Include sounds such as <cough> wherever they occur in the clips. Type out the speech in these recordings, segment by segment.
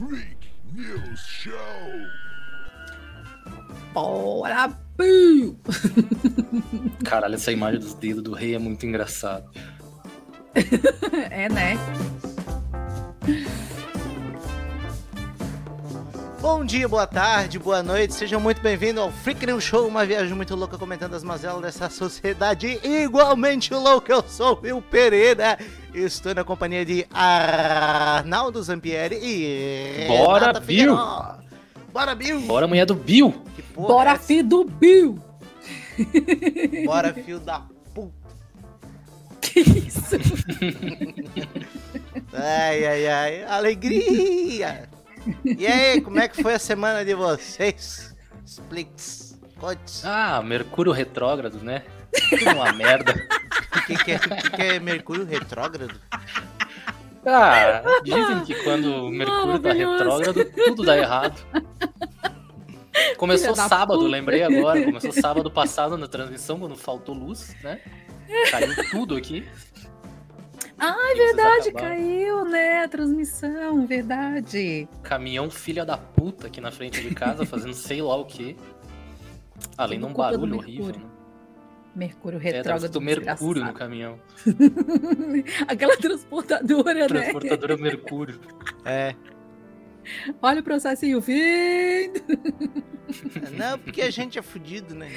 Freak News Show. Bora, Bill! Caralho, essa imagem dos dedos do rei é muito engraçado. <laughs> é, né? Bom dia, boa tarde, boa noite, sejam muito bem-vindos ao Freak News Show, uma viagem muito louca comentando as mazelas dessa sociedade igualmente louca. Eu sou o Will Pereira, estou na companhia de Arnaldo Zampieri e. Bora, Renata Bill! Figueiró. Bora, Bill! Bora, mulher do Bill! Que porra Bora, é essa? filho do Bill! Bora, <laughs> fio da puta! Que isso? <laughs> Ai, ai, ai, alegria! E aí, como é que foi a semana de vocês? Explique-se, conte Ah, Mercúrio retrógrado, né? Tudo uma merda. O <laughs> que, que, é, que que é Mercúrio retrógrado? Ah, dizem que quando o Mercúrio tá retrógrado, tudo dá errado. Começou sábado, puta. lembrei agora. Começou sábado passado na transmissão, quando faltou luz, né? Caiu tudo aqui. Ah, é verdade, caiu, né? A transmissão, verdade. Caminhão filha da puta aqui na frente de casa, fazendo sei lá o quê. Além de um do barulho horrível, Mercúrio. né? Mercúrio É, retrógrado. escrito Mercúrio no caminhão. <laughs> Aquela transportadora, né? Transportadora Mercúrio. É. Olha o processinho, fim. <laughs> Não, porque a gente é fudido, né?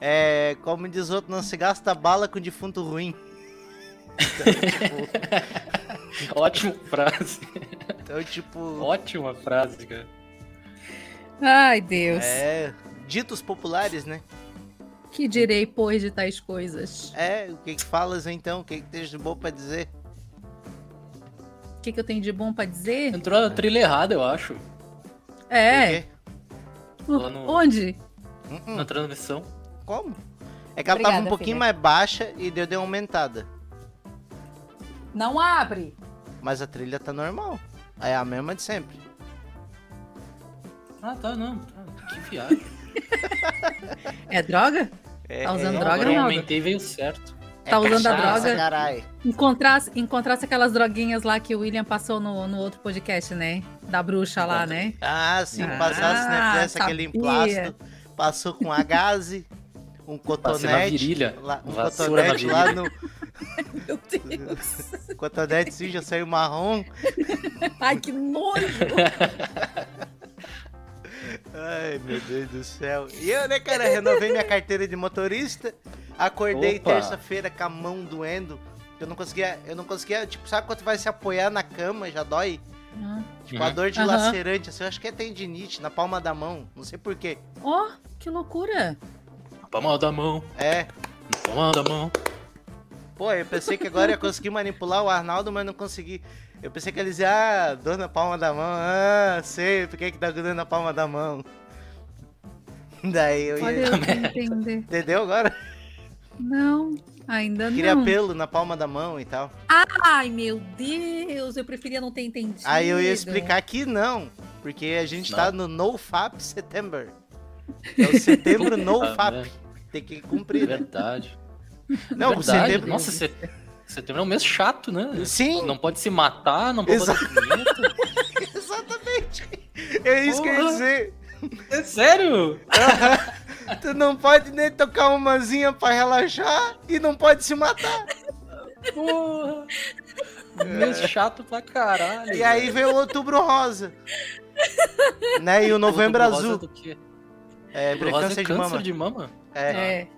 É, como diz outro, não se gasta bala com defunto ruim. Ótima frase. Então, tipo. Ótima frase, cara. Ai, Deus. É. Ditos populares, né? Que direi, pois, de tais coisas? É, o que que falas então? O que que tens de bom pra dizer? O que, que eu tenho de bom pra dizer? Entrou a trilha errada, eu acho, É. No- Onde? Hum, na transmissão. Como? É que ela tava um Obrigada, pouquinho filha. mais baixa e deu, uma aumentada. Não abre. Mas a trilha tá normal. É a mesma de sempre. Ah, tá, não. tá, Que viagem. <laughs> É droga? É, Tá usando é, droga, Agora eu aumentei e veio certo. é Tá usando a cachaça, droga? Carai. Encontrasse, encontrasse aquelas droguinhas lá que o William passou no, no outro podcast, né? Da bruxa lá, né? Ah, sim, Ah, passasse, né? Fizesse aquele emplasto. Passou com a gaze, um cotonete. virilha. Lá, um Vassoura na cotonete lá no. <laughs> Meu Deus. Cotonete sim, já saiu marrom. Ai, que nojo. Ai, meu Deus do céu. E eu, né, cara, renovei minha carteira de motorista. Acordei terça-feira com a mão doendo. Eu não conseguia, eu não conseguia, tipo, sabe quando vai se apoiar na cama, já dói? Tipo, a Uhum. dor de Aham. lacerante, assim, eu acho que é tendinite na palma da mão, não sei porquê. Ó, que loucura. Palma da mão, É, palma da mão. Pô, eu pensei que agora eu ia conseguir manipular o Arnaldo, mas não consegui. Eu pensei que ele dizia, ah, dor na palma da mão, ah, sei, por que que tá dor na palma da mão. <laughs> Daí eu Olha, ia... eu não entender. Entendeu agora? Não, ainda Queria não. pelo na palma da mão e tal. Ai, meu Deus, eu preferia não ter entendido. Aí eu ia explicar que não, porque a gente tá no NoFap September. É o setembro <laughs> NoFap. Tem que cumprir, né? Verdade. Não, o <laughs> Verdade. setembro. Nossa, set- setembro é um mês chato, né? Sim, Não pode se matar, não pode punheta. <laughs> exatamente. É isso que eu ia Porra. dizer. É sério? Tu não pode nem tocar umazinha pra relaxar e não pode se matar. Porra. Mês chato pra caralho. E aí veio o outubro rosa. Né? E o novembro rosa azul. do quê? É, câncer é de câncer mama. de mama? É. É.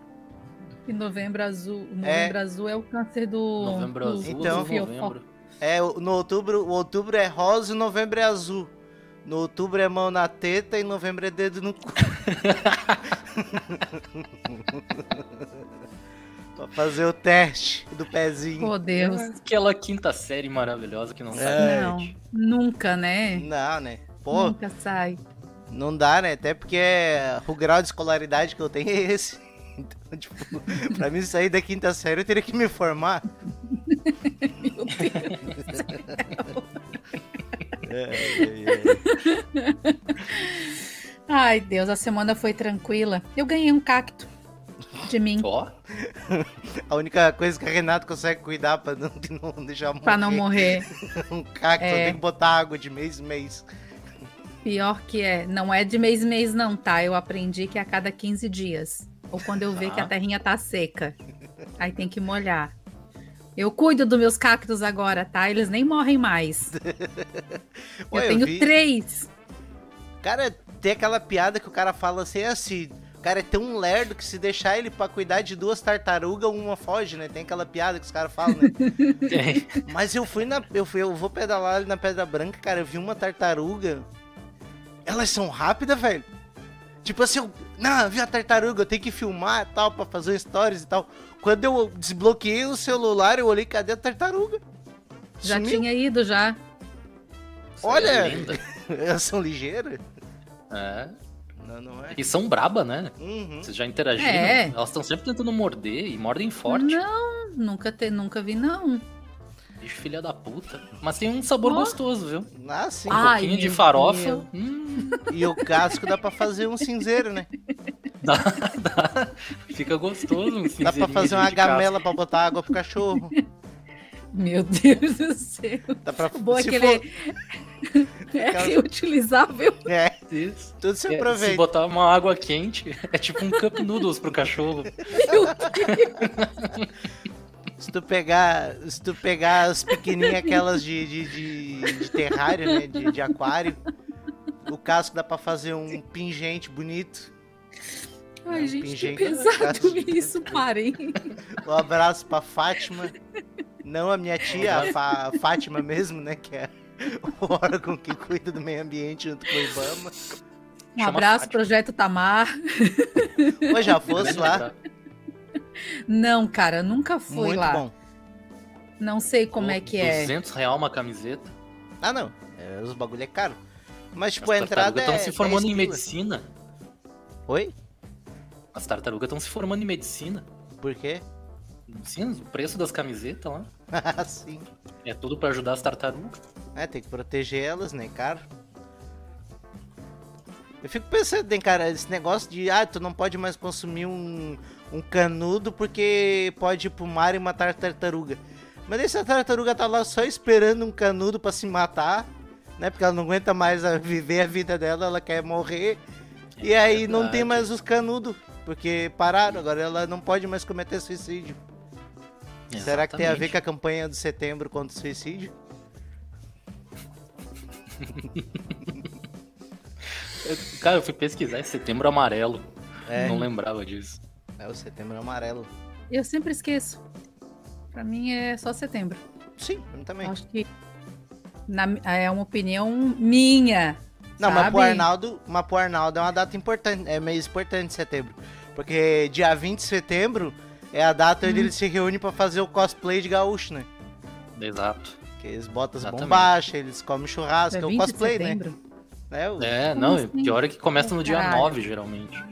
E novembro azul. o Novembro azul é o câncer do. Novembro do, azul, Então- do novembro. É, no outubro, o outubro é rosa e novembro é azul. No outubro é mão na teta e novembro é dedo no cu. <laughs> pra fazer o teste do pezinho. Oh, Deus. Aquela quinta série maravilhosa que não sai. É. Não, nunca, né? Não, né? Pô, Nunca sai. não dá, né? Até porque o grau de escolaridade que eu tenho é esse. Então, tipo, <laughs> pra mim sair da quinta série eu teria que me formar. <laughs> Meu Deus. É, é, é. Ai, Deus, a semana foi tranquila. Eu ganhei um cacto de mim. Ó, A única coisa que a Renata consegue cuidar pra não, não deixar morrer. Pra não morrer. <laughs> Um cacto, É. tem que botar água de mês em mês. Pior que é. Não é de mês em mês, não, tá? Eu aprendi que é a cada 15 dias. Ou quando eu ver que a terrinha tá seca. Aí tem que molhar. Eu cuido dos meus cactos agora, tá? Eles nem morrem mais. <laughs> Ué, eu tenho vi- três. Cara, tem aquela piada que o cara fala assim, é assim, o cara é tão lerdo que se deixar ele pra cuidar de duas tartarugas, uma foge, né? Tem aquela piada que os caras falam, né? <laughs> Tem. Mas eu fui na. Eu, fui, eu vou pedalar ali na Pedra Branca, cara. Eu vi uma tartaruga. Elas são rápidas, velho. Tipo assim, eu. Não, eu vi a tartaruga, eu tenho que filmar e tal, pra fazer stories e tal. Quando eu desbloqueei o celular, eu olhei, cadê a tartaruga? Já Sumiu. tinha ido, já. Isso Olha! é. <laughs> Elas são ligeiras? É. Não, não é. E são braba, né? Uhum. Vocês já interagiram? É. Elas estão sempre tentando morder e mordem forte. Não, nunca, te, nunca vi, não. Bicho filha da puta. Mas tem um sabor Ó. gostoso, viu? Ah, sim. Um Ai, pouquinho de farofa. Hum, E o casco dá pra fazer um cinzeiro, né? <laughs> dá, dá. Fica gostoso um Dá pra fazer uma gamela pra botar água pro cachorro. Meu Deus do céu. Dá pra Boa se que for- ele <laughs> é Aquela- reutilizável. É, Isso. tudo se É, se aproveita. botar uma água quente, <laughs> é tipo um cup noodles pro cachorro. Meu Deus. Se tu pegar, se tu pegar as pequenininhas, aquelas de, de, de, de terrário, né? De, de aquário, o casco dá pra fazer um pingente bonito. Ai, Um gente, que pingente. pesado <laughs> isso, parem. Um abraço pra Fátima. Não a minha tia, a Fa- Fátima mesmo, né? Que é o órgão que cuida do meio ambiente junto com o Ibama. Um Chama abraço, Fátima. Projeto Tamar. Ou já fosse lá, Não, cara, nunca fui muito lá. bom. Não sei como é que é. 200 real uma camiseta. Ah, não. É, os bagulho é caro. Mas, tipo, As a entrada tartarugas é. estão se formando 10 em medicina. Oi? As tartarugas estão se formando em medicina. Por quê? Sim, o preço das camisetas lá. Ah, <laughs> sim. É tudo pra ajudar as tartarugas. É, tem que proteger elas, né, cara? Eu fico pensando, hein, cara, esse negócio de, ah, tu não pode mais consumir um, um canudo porque pode ir pro mar e matar a tartaruga. Mas essa tartaruga tá lá só esperando um canudo pra se matar, né? Porque ela não aguenta mais a viver a vida dela, ela quer morrer. E aí não tem verdade. mais os canudos, porque pararam, agora ela não pode mais cometer suicídio. Será que tem a ver com a campanha do setembro contra o suicídio? <laughs> Eu- Cara, eu fui pesquisar em setembro amarelo. É. Não lembrava disso. É o setembro amarelo. Eu sempre esqueço. Pra mim é só setembro. Sim, eu também. Acho que na- é uma opinião minha. Não, mas sabe? pro, Arnaldo, mas pro Arnaldo é uma data importante, é mês importante de setembro. Porque dia 20 de setembro é a data Hum. onde ele se reúne pra fazer o cosplay de gaúcho, né? Exato. Que eles botam as bombachas, eles comem churrasco, É é o 20 cosplay, de né? setembro. É, o- É, não, assim? pior é que começa no dia Caralho. 9, geralmente.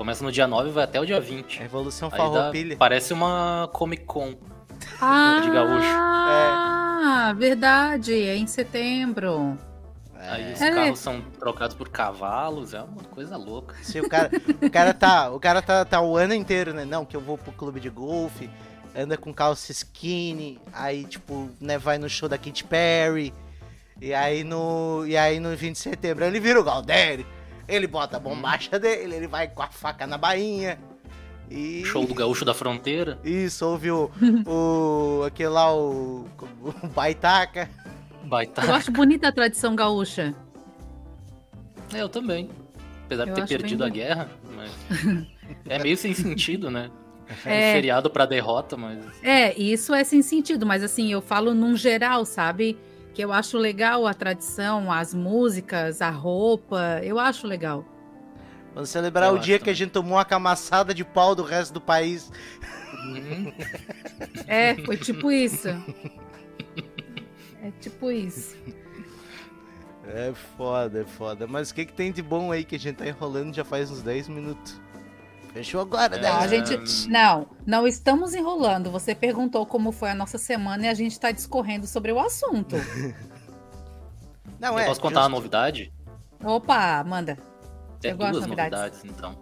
Começa no dia 9 e vai até o dia 20. a Revolução Farroupilha. parece uma Comic Con. Ah, de gaúcho. Ah, verdade. É em setembro. Aí os É. carros são trocados por cavalos, é uma coisa louca. Se o cara, o cara tá, o cara tá, tá o ano inteiro, né? Não, que eu vou pro clube de golfe, anda com calça skinny, aí tipo, né, vai no show da Katy Perry. E aí no, e aí no 20 de setembro ele vira o Galdério. Ele bota a bombacha dele, ele vai com a faca na bainha. E Show do Gaúcho da Fronteira. Isso, ouve o, o <laughs> aquele lá o, o Baitaca. Baita. Eu acho bonita a tradição gaúcha. É, eu também. Apesar de Eu ter acho bem perdido a guerra, mas. é meio sem sentido, né? É. Um feriado pra derrota, mas. É, isso é sem sentido, mas assim, eu falo num geral, sabe? Que eu acho legal a tradição, as músicas, a roupa, eu acho legal. Vamos celebrar Eu o dia que a também. gente tomou uma camaçada de pau do resto do país. Hum, É, foi tipo isso. É tipo isso. É foda, é foda. Mas o que, que tem de bom aí que a gente tá enrolando já faz uns 10 minutos? Fechou agora, né? Não, a gente. Não, não estamos enrolando. Você perguntou como foi a nossa semana e a gente está discorrendo sobre o assunto. <laughs> Não, eu é. posso contar uma justo. novidade? Opa, manda. Tem Eu gosto duas de novidades. novidades, então.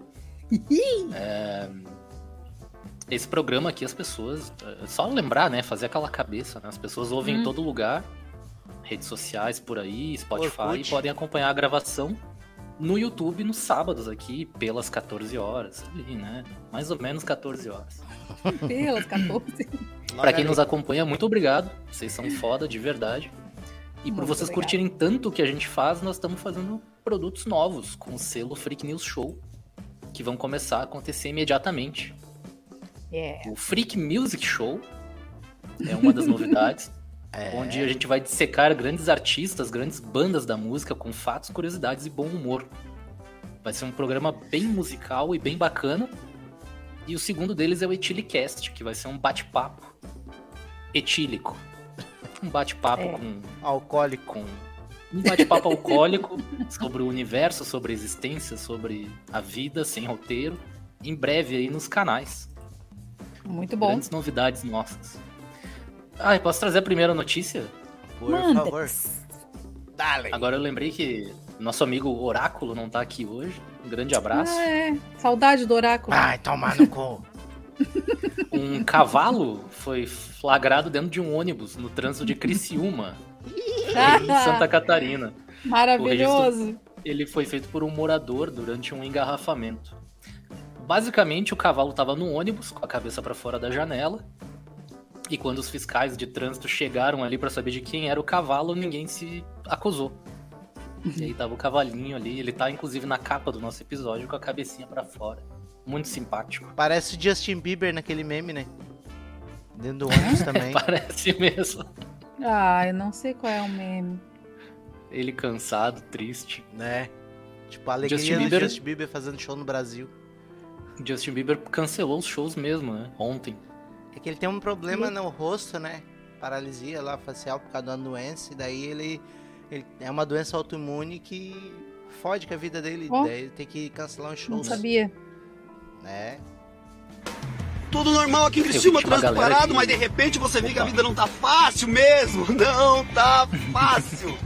<laughs> É, esse programa aqui as pessoas. é Só lembrar, né? Fazer aquela cabeça, né? As pessoas ouvem em Hum. todo lugar, redes sociais por aí, Spotify, Orkut. e podem acompanhar a gravação no YouTube nos sábados aqui, pelas 14 horas. Ali, né? Mais ou menos 14 horas. <laughs> Pelas 14. Pra quem nos acompanha, muito obrigado. Vocês são foda de verdade. E por vocês obrigada. curtirem tanto o que a gente faz, nós estamos fazendo produtos novos com o selo Freak News Show, que vão começar a acontecer imediatamente. É. O Freak Music Show é uma das <laughs> novidades, É. onde a gente vai dissecar grandes artistas, grandes bandas da música com fatos, curiosidades e bom humor. Vai ser um programa bem musical e bem bacana. E o segundo deles é o Etilicast, que vai ser um bate-papo etílico. <laughs> Um bate-papo É. com, Alcoólico. com um bate-papo alcoólico <laughs> sobre o universo, sobre a existência, sobre a vida sem roteiro. Em breve aí nos canais. Muito bom. Grandes novidades nossas. Ah, posso trazer a primeira notícia? Por Manda. favor. Dale. Agora eu lembrei que nosso amigo Oráculo não tá aqui hoje. Um grande abraço. Ah, é. Saudade do oráculo. Ai, tomar no cu. <laughs> Um cavalo foi flagrado dentro de um ônibus no trânsito de Criciúma, <laughs> em Santa Catarina. Maravilhoso. Ele foi feito por um morador durante um engarrafamento. Basicamente, o cavalo estava no ônibus, com a cabeça para fora da janela. E quando os fiscais de trânsito chegaram ali para saber de quem era o cavalo, ninguém se acusou. E aí tava o cavalinho ali, ele tá inclusive na capa do nosso episódio com a cabecinha para fora. Muito simpático. Parece o Justin Bieber naquele meme, né? Dentro do <laughs> ônibus também. Parece mesmo. Ah, eu não sei qual é o meme. Ele cansado, triste. né? Tipo, a alegria Justin do Bieber- Justin Bieber fazendo show no Brasil. Justin Bieber cancelou os shows mesmo, né? Ontem. É que ele tem um problema no rosto, né? Paralisia lá facial por causa de uma doença. E daí ele, ele é uma doença autoimune que fode com a vida dele. Ó. Daí ele tem que cancelar os Não shows. sabia. Né? Tudo normal aqui em Criciúma, trânsito parado, que- mas de repente você vê que a vida não tá fácil mesmo. <laughs> Não tá fácil.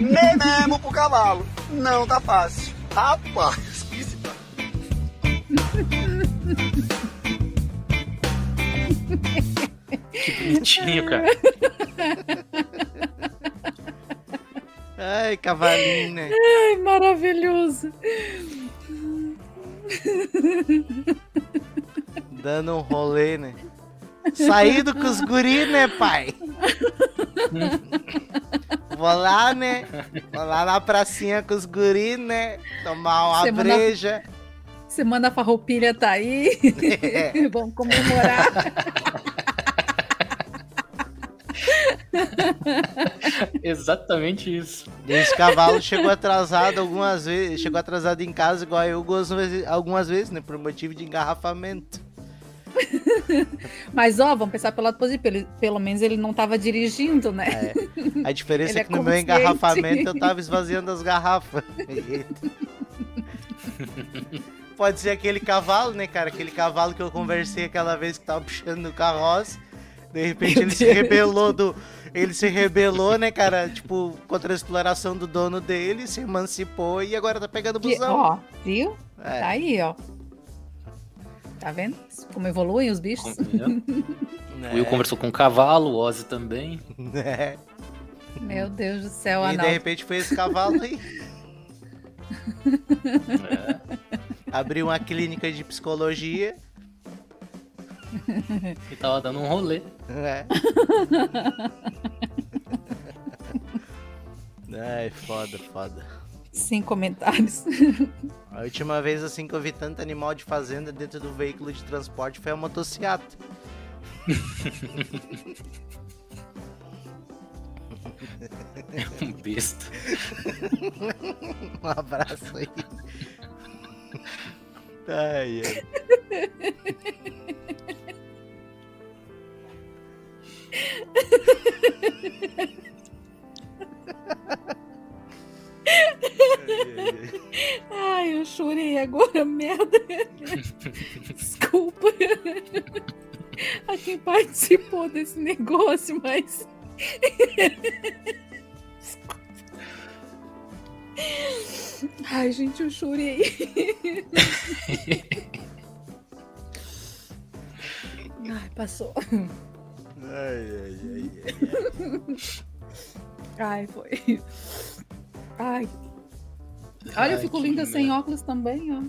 Nem mesmo pro cavalo. Não tá fácil. Rapaz, <laughs> que. <laughs> Que bonitinho, cara. Ai, cavalinho, né? Ai, maravilhoso. Dando um rolê, né? Saído com os guri, né, pai? Vou lá, né? Vou lá na pracinha com os guri, né? Tomar uma Semana- breja. Semana Farroupilha tá aí. É. <laughs> Vamos comemorar. Exatamente isso. E esse cavalo chegou atrasado algumas vezes. Chegou atrasado em casa, igual eu algumas vezes, algumas vezes né? Por motivo de engarrafamento. Mas, ó, vamos pensar pelo lado positivo. Pelo, pelo menos ele não tava dirigindo, né? É. A diferença Ele é é que no meu engarrafamento eu tava esvaziando as garrafas. <laughs> Pode ser aquele cavalo, né, cara? Aquele cavalo que eu conversei aquela vez que tava puxando no carroça. De repente ele se rebelou do. Ele se rebelou, né, cara? Tipo, contra a exploração do dono dele, se emancipou e agora tá pegando Que- busão. ó, viu? É. Tá aí, ó. Tá vendo? Como evoluem os bichos? <laughs> O Will conversou com o cavalo, o Ozzy também. É. Meu Deus do céu, E de repente foi esse cavalo aí. <laughs> É. Abriu uma clínica de psicologia. E tava dando um rolê. É. <laughs> Ai, foda, foda. Sem comentários. <laughs> A última vez assim que eu vi tanto animal de fazenda dentro do veículo de transporte foi a motociata. Um <laughs> besta. Um abraço aí. Ai, ai. Ai, eu chorei agora, merda. Desculpa a quem participou desse negócio, mas. Desculpa. Ai, gente, eu chorei. <laughs> Ai, passou. Ai, ai, ai, ai. Ai, foi. Ai. Olha, eu fico linda sem óculos também, ó.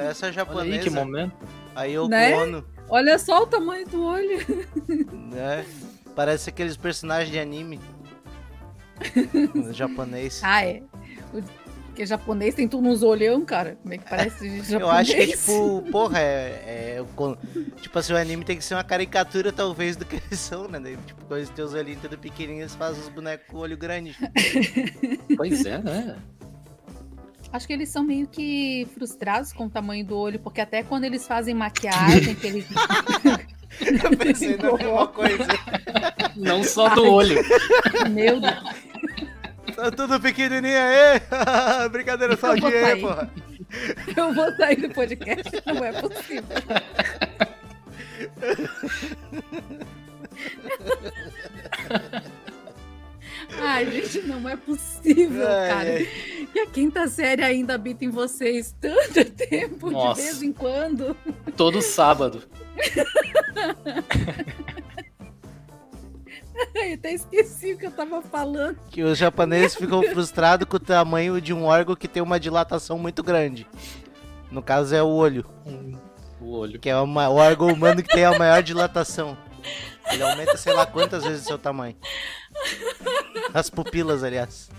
Essa Olha aí japonesa. que momento. A Yoko Né? Ono, Olha só o tamanho do olho. né? Parece aqueles personagens de anime. No <laughs> japonês. Ah, é. O- Porque japonês tem tudo nos olhão, cara. Como é que parece de <laughs> japonês? Eu acho que é tipo, porra, é, é o Tipo assim, o anime tem que ser uma caricatura, talvez, do que eles são, né? Daí, tipo, quando eles têm os olhinhos tudo pequenininhos, eles fazem os bonecos com olho grande. <laughs> Pois é, né? Acho que eles são meio que frustrados com o tamanho do olho, porque até quando eles fazem maquiagem, que eles. <laughs> Eu pensei na mesma coisa. Não só do olho. Meu Deus. Tá tudo pequenininho aí. <laughs> Brincadeira só de aí, porra. Eu vou sair do podcast, não é possível. Ai, gente, não é possível, Ai, cara. E a quinta série ainda habita em vocês tanto <laughs> tempo, Nossa. de vez em quando. Todo sábado. <laughs> <laughs> Ai, até esqueci o que eu tava falando. Que os japoneses ficam frustrados com o tamanho de um órgão que tem uma dilatação muito grande. No caso é o olho, O olho. que é uma- o órgão humano que tem a maior dilatação. Ele aumenta sei lá quantas vezes o seu tamanho. As pupilas, aliás.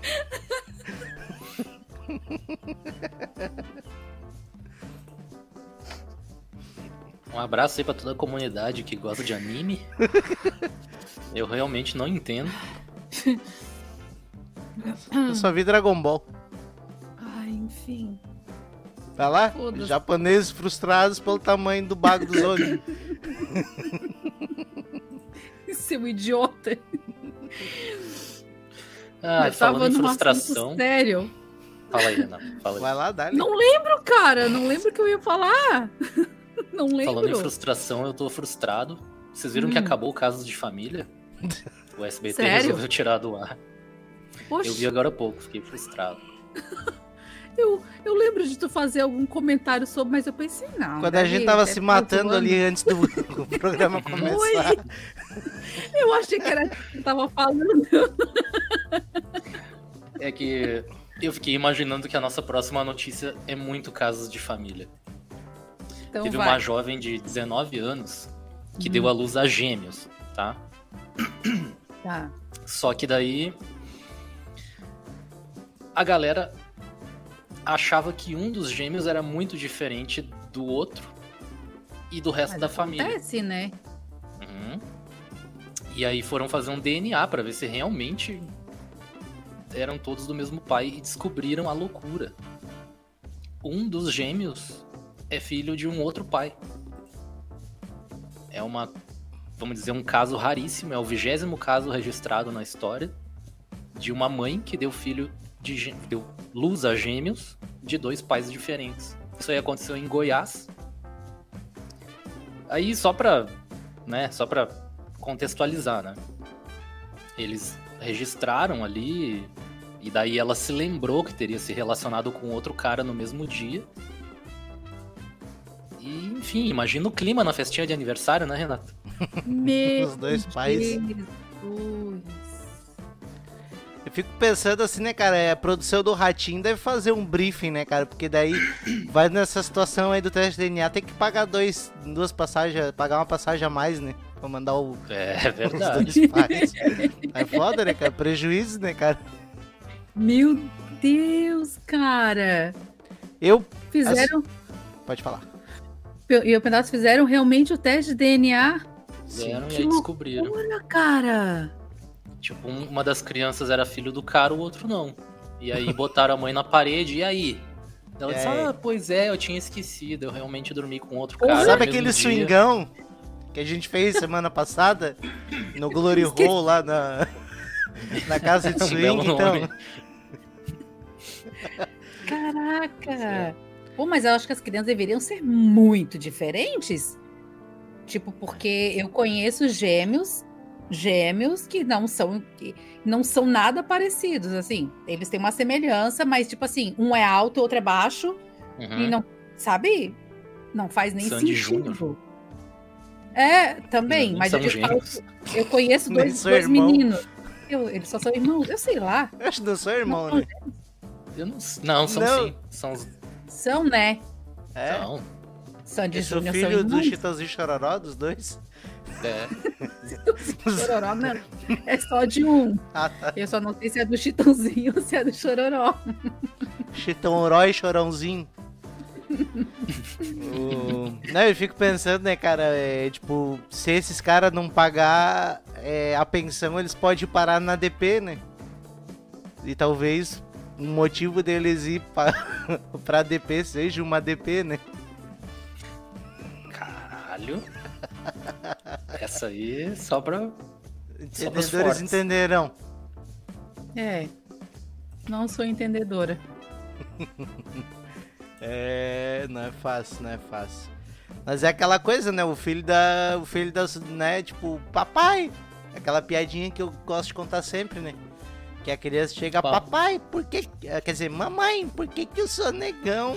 <laughs> Um abraço aí pra toda a comunidade que gosta de anime. <laughs> Eu realmente não entendo. Eu só vi Dragon Ball. Ai, enfim. Tá lá? Foda-se. Japoneses frustrados pelo tamanho do bago dos olhos. <laughs> Seu idiota. Ah, eu tava falando em num frustração. sério. Fala aí, Renato. Fala aí. Vai lá, dá Não lembro, cara. Não lembro o que eu ia falar. <laughs> Não Falando em lembro. frustração, eu tô frustrado. Vocês viram que Hum. acabou o caso de família? O SBT Sério? resolveu tirar do ar. Poxa, Eu vi agora há pouco, fiquei frustrado. <laughs> eu, eu lembro de tu fazer algum comentário sobre, mas eu pensei, não. Quando a deve- gente tava deve se matando ali antes do <laughs> do programa começar. Eu achei que era que tu tava falando. É que eu fiquei imaginando que a nossa próxima notícia é muito casos de família. Então Teve vai. uma jovem de 19 anos que Hum. deu à luz a gêmeos, tá? Tá. Só que daí a galera achava que um dos gêmeos era muito diferente do outro e do resto Mas da família. Acontece, né? Uhum. E aí foram fazer um DNA pra ver se realmente eram todos do mesmo pai e descobriram a loucura. Um dos gêmeos é filho de um outro pai. É uma, vamos dizer, um caso raríssimo, é o vigésimo caso registrado na história de uma mãe que deu filho de deu luz a gêmeos de dois pais diferentes. Isso aí aconteceu em Goiás. Aí só pra, né, só pra contextualizar, né? Eles registraram ali e daí ela se lembrou que teria se relacionado com outro cara no mesmo dia. E, enfim, imagina o clima na festinha de aniversário, né, Renato? Meu Os dois pais. Jesus. Eu fico pensando assim, né, cara? é, A produção do Ratinho deve fazer um briefing, né, cara? Porque daí <coughs> vai nessa situação aí do teste de DNA, tem que pagar dois, duas passagens, pagar uma passagem a mais, né? Pra mandar o, É os verdade. dois pais. É foda, né, cara? Prejuízo, né, cara? Meu Deus, cara. Eu. Fizeram. Pode falar. E o pedaço fizeram realmente o teste de DNA. Fizeram e aí descobriram. Olha, cara. Tipo, um- uma das crianças era filho do cara, o outro não. E aí <laughs> botaram a mãe na parede, e aí? Ela E disse, ah, pois é, eu tinha esquecido, eu realmente dormi com outro cara. no Sabe mesmo aquele dia." swingão que a gente fez semana passada? No Glory. Hole lá na, <laughs> na casa de Um swing, belo então. Caraca. Pô, mas eu acho que as crianças deveriam ser muito diferentes. Tipo, porque eu conheço gêmeos, gêmeos que não são que não são nada parecidos, assim. Eles têm uma semelhança, mas tipo assim, um é alto, o outro é baixo Uhum. e não, sabe? Não faz nem Sandy sentido. Júnior. É, também, Não mas são eu, falo- eu conheço <laughs> dois, dois meninos. Eu- eles só são irmãos, eu sei lá. Eu acho que não sou irmão, Não, né? Eu não, não são Não. sim. São os. São, né? É. São. Sandy sou Júnior são filho do. Chitãozinho Chororó, dos dois. É. Chororó, não. É só de um. Ah, tá. Eu só não sei se é do Chitãozinho ou se é do Chororó. Chitão e Chorãozinho. O- Não, eu fico pensando, né, cara, é, tipo, se esses caras não pagar é, a pensão, eles podem parar na DP, né? E talvez um motivo deles ir pra, <laughs> pra DP seja uma DP, né? Caralho. Essa aí só pra. Só Entendedores fortes. entenderão. É. Não sou entendedora. <laughs> É, não é fácil, não é fácil. Mas é aquela coisa, né? O filho da. O filho da. né? Tipo, papai. Aquela piadinha que eu gosto de contar sempre, né? Que a criança chega, papai, por que. Quer dizer, mamãe, por que, que eu sou negão?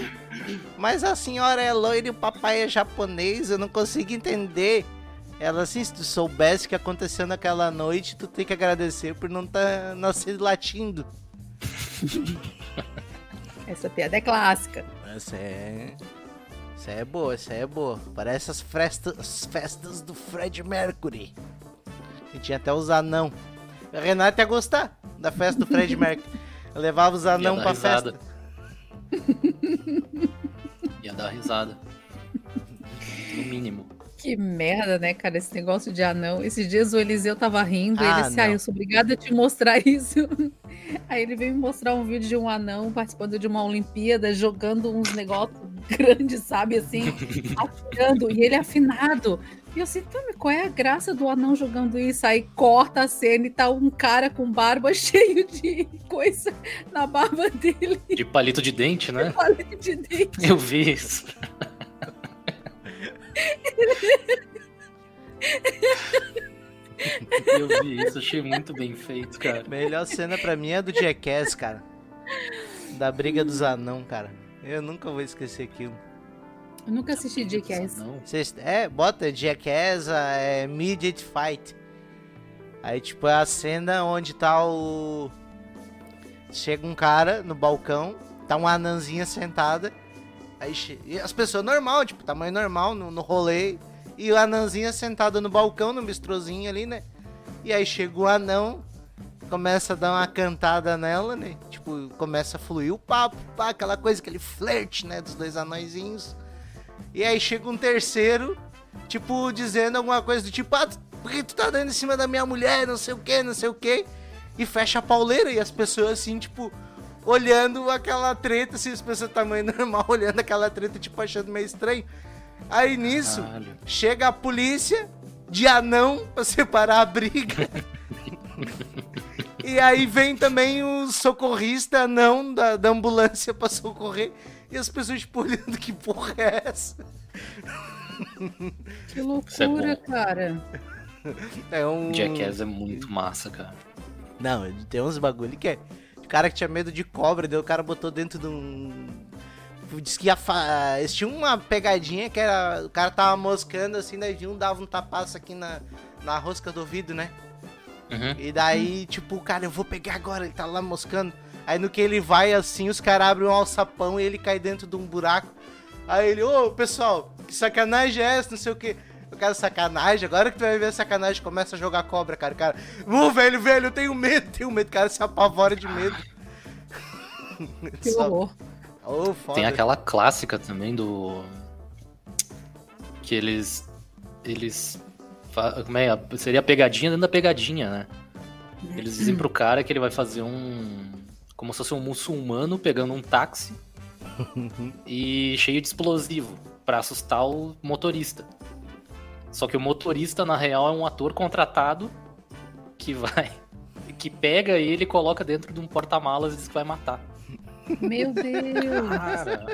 Mas a senhora é loira e o papai é japonês, eu não consigo entender. Ela assim, se tu soubesse o que aconteceu naquela noite, tu tem que agradecer por não tá nascido latindo. <laughs> Essa piada é clássica. Essa é. Essa é boa, essa é boa. Parece as festas, as festas do Fred Mercury. Que tinha até os anão. A Renata ia gostar da festa do Fred Mercury. Eu levava os anão dar pra risada. festa. Ia dar risada. No mínimo. Que merda, né, cara, esse negócio de anão. Esses dias o Eliseu tava rindo e Ah, ele disse, ah, não. eu sou obrigada a te mostrar <laughs> isso. Aí ele veio me mostrar um vídeo de um anão participando de uma Olimpíada, jogando uns negócios grandes, sabe, assim, <laughs> atirando, e ele afinado. E eu assim, Tami, qual é a graça do anão jogando isso? Aí corta a cena e tá um cara com barba <laughs> cheio de coisa na barba dele, De palito de dente, né? palito de dente. Eu vi isso. <laughs> Eu vi isso, achei muito bem feito, cara. Melhor cena pra mim é do Jackass, cara. Da briga dos anão, cara. Eu nunca vou esquecer aquilo. Eu nunca assisti Jackass. Não. Vocês, é, bota Jackass, é, Immediate Fight. Aí, tipo, é a cena onde tá o. Chega um cara no balcão, tá uma anãzinha sentada. Aí che... e as pessoas normal, tipo, tamanho normal no, no rolê. E a anãzinha sentada no balcão, no bistrozinho ali, né? E aí chega o anão, começa a dar uma cantada nela, né? Tipo, começa a fluir o papo, pá, aquela coisa, aquele flerte, né? Dos dois anõezinhos. E aí chega um terceiro, tipo, dizendo alguma coisa do tipo, ah, por que tu tá dando em cima da minha mulher, não sei o que, não sei o que. E fecha a pauleira e as pessoas assim, tipo, olhando aquela treta, assim, as pessoas tamanho <laughs> normal, olhando aquela treta, tipo, achando meio estranho. Aí nisso, Caralho. chega a polícia de anão pra separar a briga. <laughs> e aí vem também o socorrista anão da, da ambulância pra socorrer. E as pessoas, tipo, olhando que porra é essa? Que é loucura, bom. cara. É um. Jackass é muito massa, cara. Não, tem uns bagulho que é. O cara que tinha medo de cobra, daí o cara botou dentro de um. Diz que ia fa... eles tinham uma pegadinha que era. O cara tava moscando assim, daí um dava um tapaço aqui na, na rosca do ouvido, né? Uhum. E daí, tipo, o cara, eu vou pegar agora, ele tá lá moscando. Aí no que ele vai assim, os caras abrem um alçapão e ele cai dentro de um buraco. Aí ele, ô pessoal, que sacanagem é essa? Não sei o que. Eu quero sacanagem, agora que tu vai ver a sacanagem, começa a jogar cobra, cara. O cara, ô velho, velho, eu tenho medo, tenho medo. O cara se apavora de medo. <laughs> Que Só- horror. Ô, foda. Tem aquela clássica também do. Que eles. Eles. Como é? Seria a pegadinha dentro da pegadinha, né? Eles dizem pro cara que ele vai fazer um. Como se fosse um muçulmano pegando um táxi <laughs> e cheio de explosivo pra assustar o motorista. Só que o motorista, na real, é um ator contratado que vai. <laughs> que pega ele e coloca dentro de um porta-malas e diz que vai matar. Meu <laughs> Deus. Cara.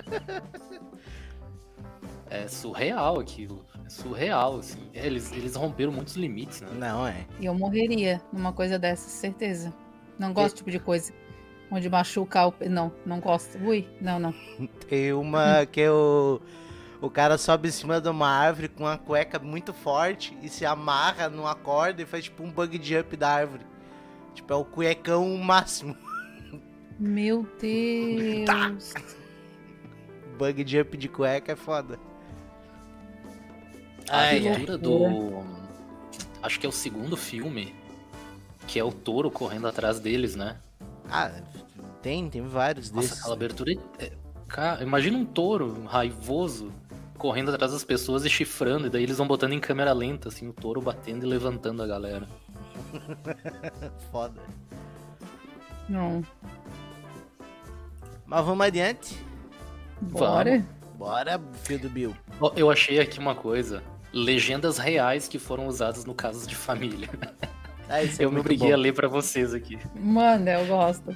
É surreal aquilo. É surreal, assim. É, Eles, eles romperam muitos limites, né? Não, é. E eu morreria numa coisa dessa, certeza. Não gosto desse tipo de coisa. Onde machuca o. Não, não gosto. Ui, não, não. Tem uma que é o. O cara sobe em cima de uma árvore com uma cueca muito forte e se amarra numa corda e faz tipo um bug jump da árvore. Tipo, é o cuecão máximo. Meu <laughs> Deus. Bug jump de cueca é foda. A Ai, ai. aventura do. Acho que é o segundo filme. Que é o touro correndo atrás deles, né? Ah, tem, tem vários Nossa, desses. aquela abertura. é- Cara, imagina um touro raivoso correndo atrás das pessoas e chifrando, e daí eles vão botando em câmera lenta, assim, o touro batendo e levantando a galera. <laughs> Foda. Não. Mas vamos adiante. Bora. Bora, filho do Bill. Eu achei aqui uma coisa. Legendas reais que foram usadas no Casos de Família. <laughs> <laughs> Ah, isso é Eu me muito obriguei bom. a ler pra vocês aqui. Manda, eu gosto.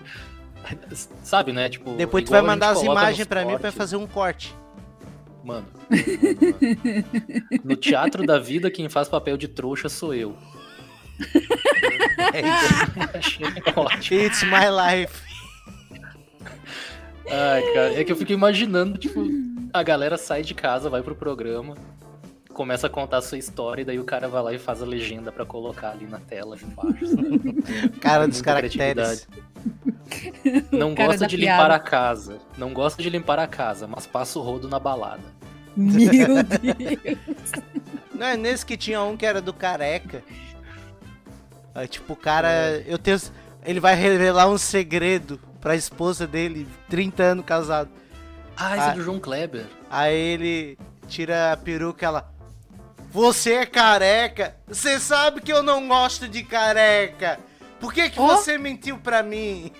<laughs> Sabe, né? Tipo. Depois tu vai mandar as imagens pra mim pra cortes. fazer um corte. Mano. mano, mano. No teatro da vida, quem faz papel de trouxa sou eu. <laughs> É isso. Ótimo. It's my life. Ai, cara, é que eu fico imaginando, tipo, a galera sai de casa, vai pro programa, começa a contar a sua história, e daí o cara vai lá e faz a legenda pra colocar ali na tela embaixo. sabe? <laughs> Cara dos caracteres. Não <laughs> cara gosta de piada. limpar a casa. Não gosta de limpar a casa, mas passa o rodo na balada. Meu <laughs> Deus. Não é nesse que tinha um que era do careca. Aí, tipo, o cara. Eu tenho. Ele vai revelar um segredo pra esposa dele, 30 anos casado. Ah, esse Ah. é do João Kleber. Aí ele tira a peruca e ela. Você é careca? Você sabe que eu não gosto de careca. Por que, que Ó. você mentiu pra mim?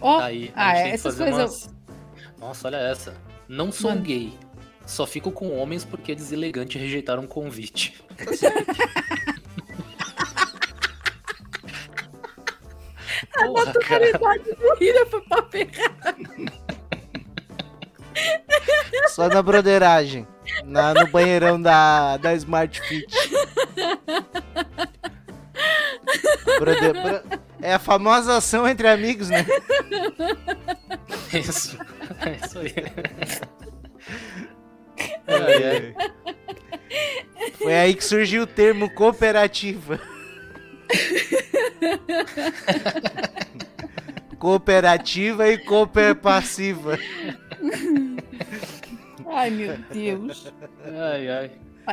Ó, Aí, ah, a que essas fazer coisas. umas... Nossa, olha essa. Não sou Mano. gay. Só fico com homens porque é deselegante rejeitar um convite. <laughs> Porra, cara. do William foi pra pegar. Só na broderagem. Na, no banheirão da, da Smart Fit. Bro- é a famosa ação entre amigos, né? Isso. É isso aí. Ai, ai. Foi aí que surgiu o termo cooperativa. Cooperativa e cooper passiva. Ai, meu Deus. Ai, ai.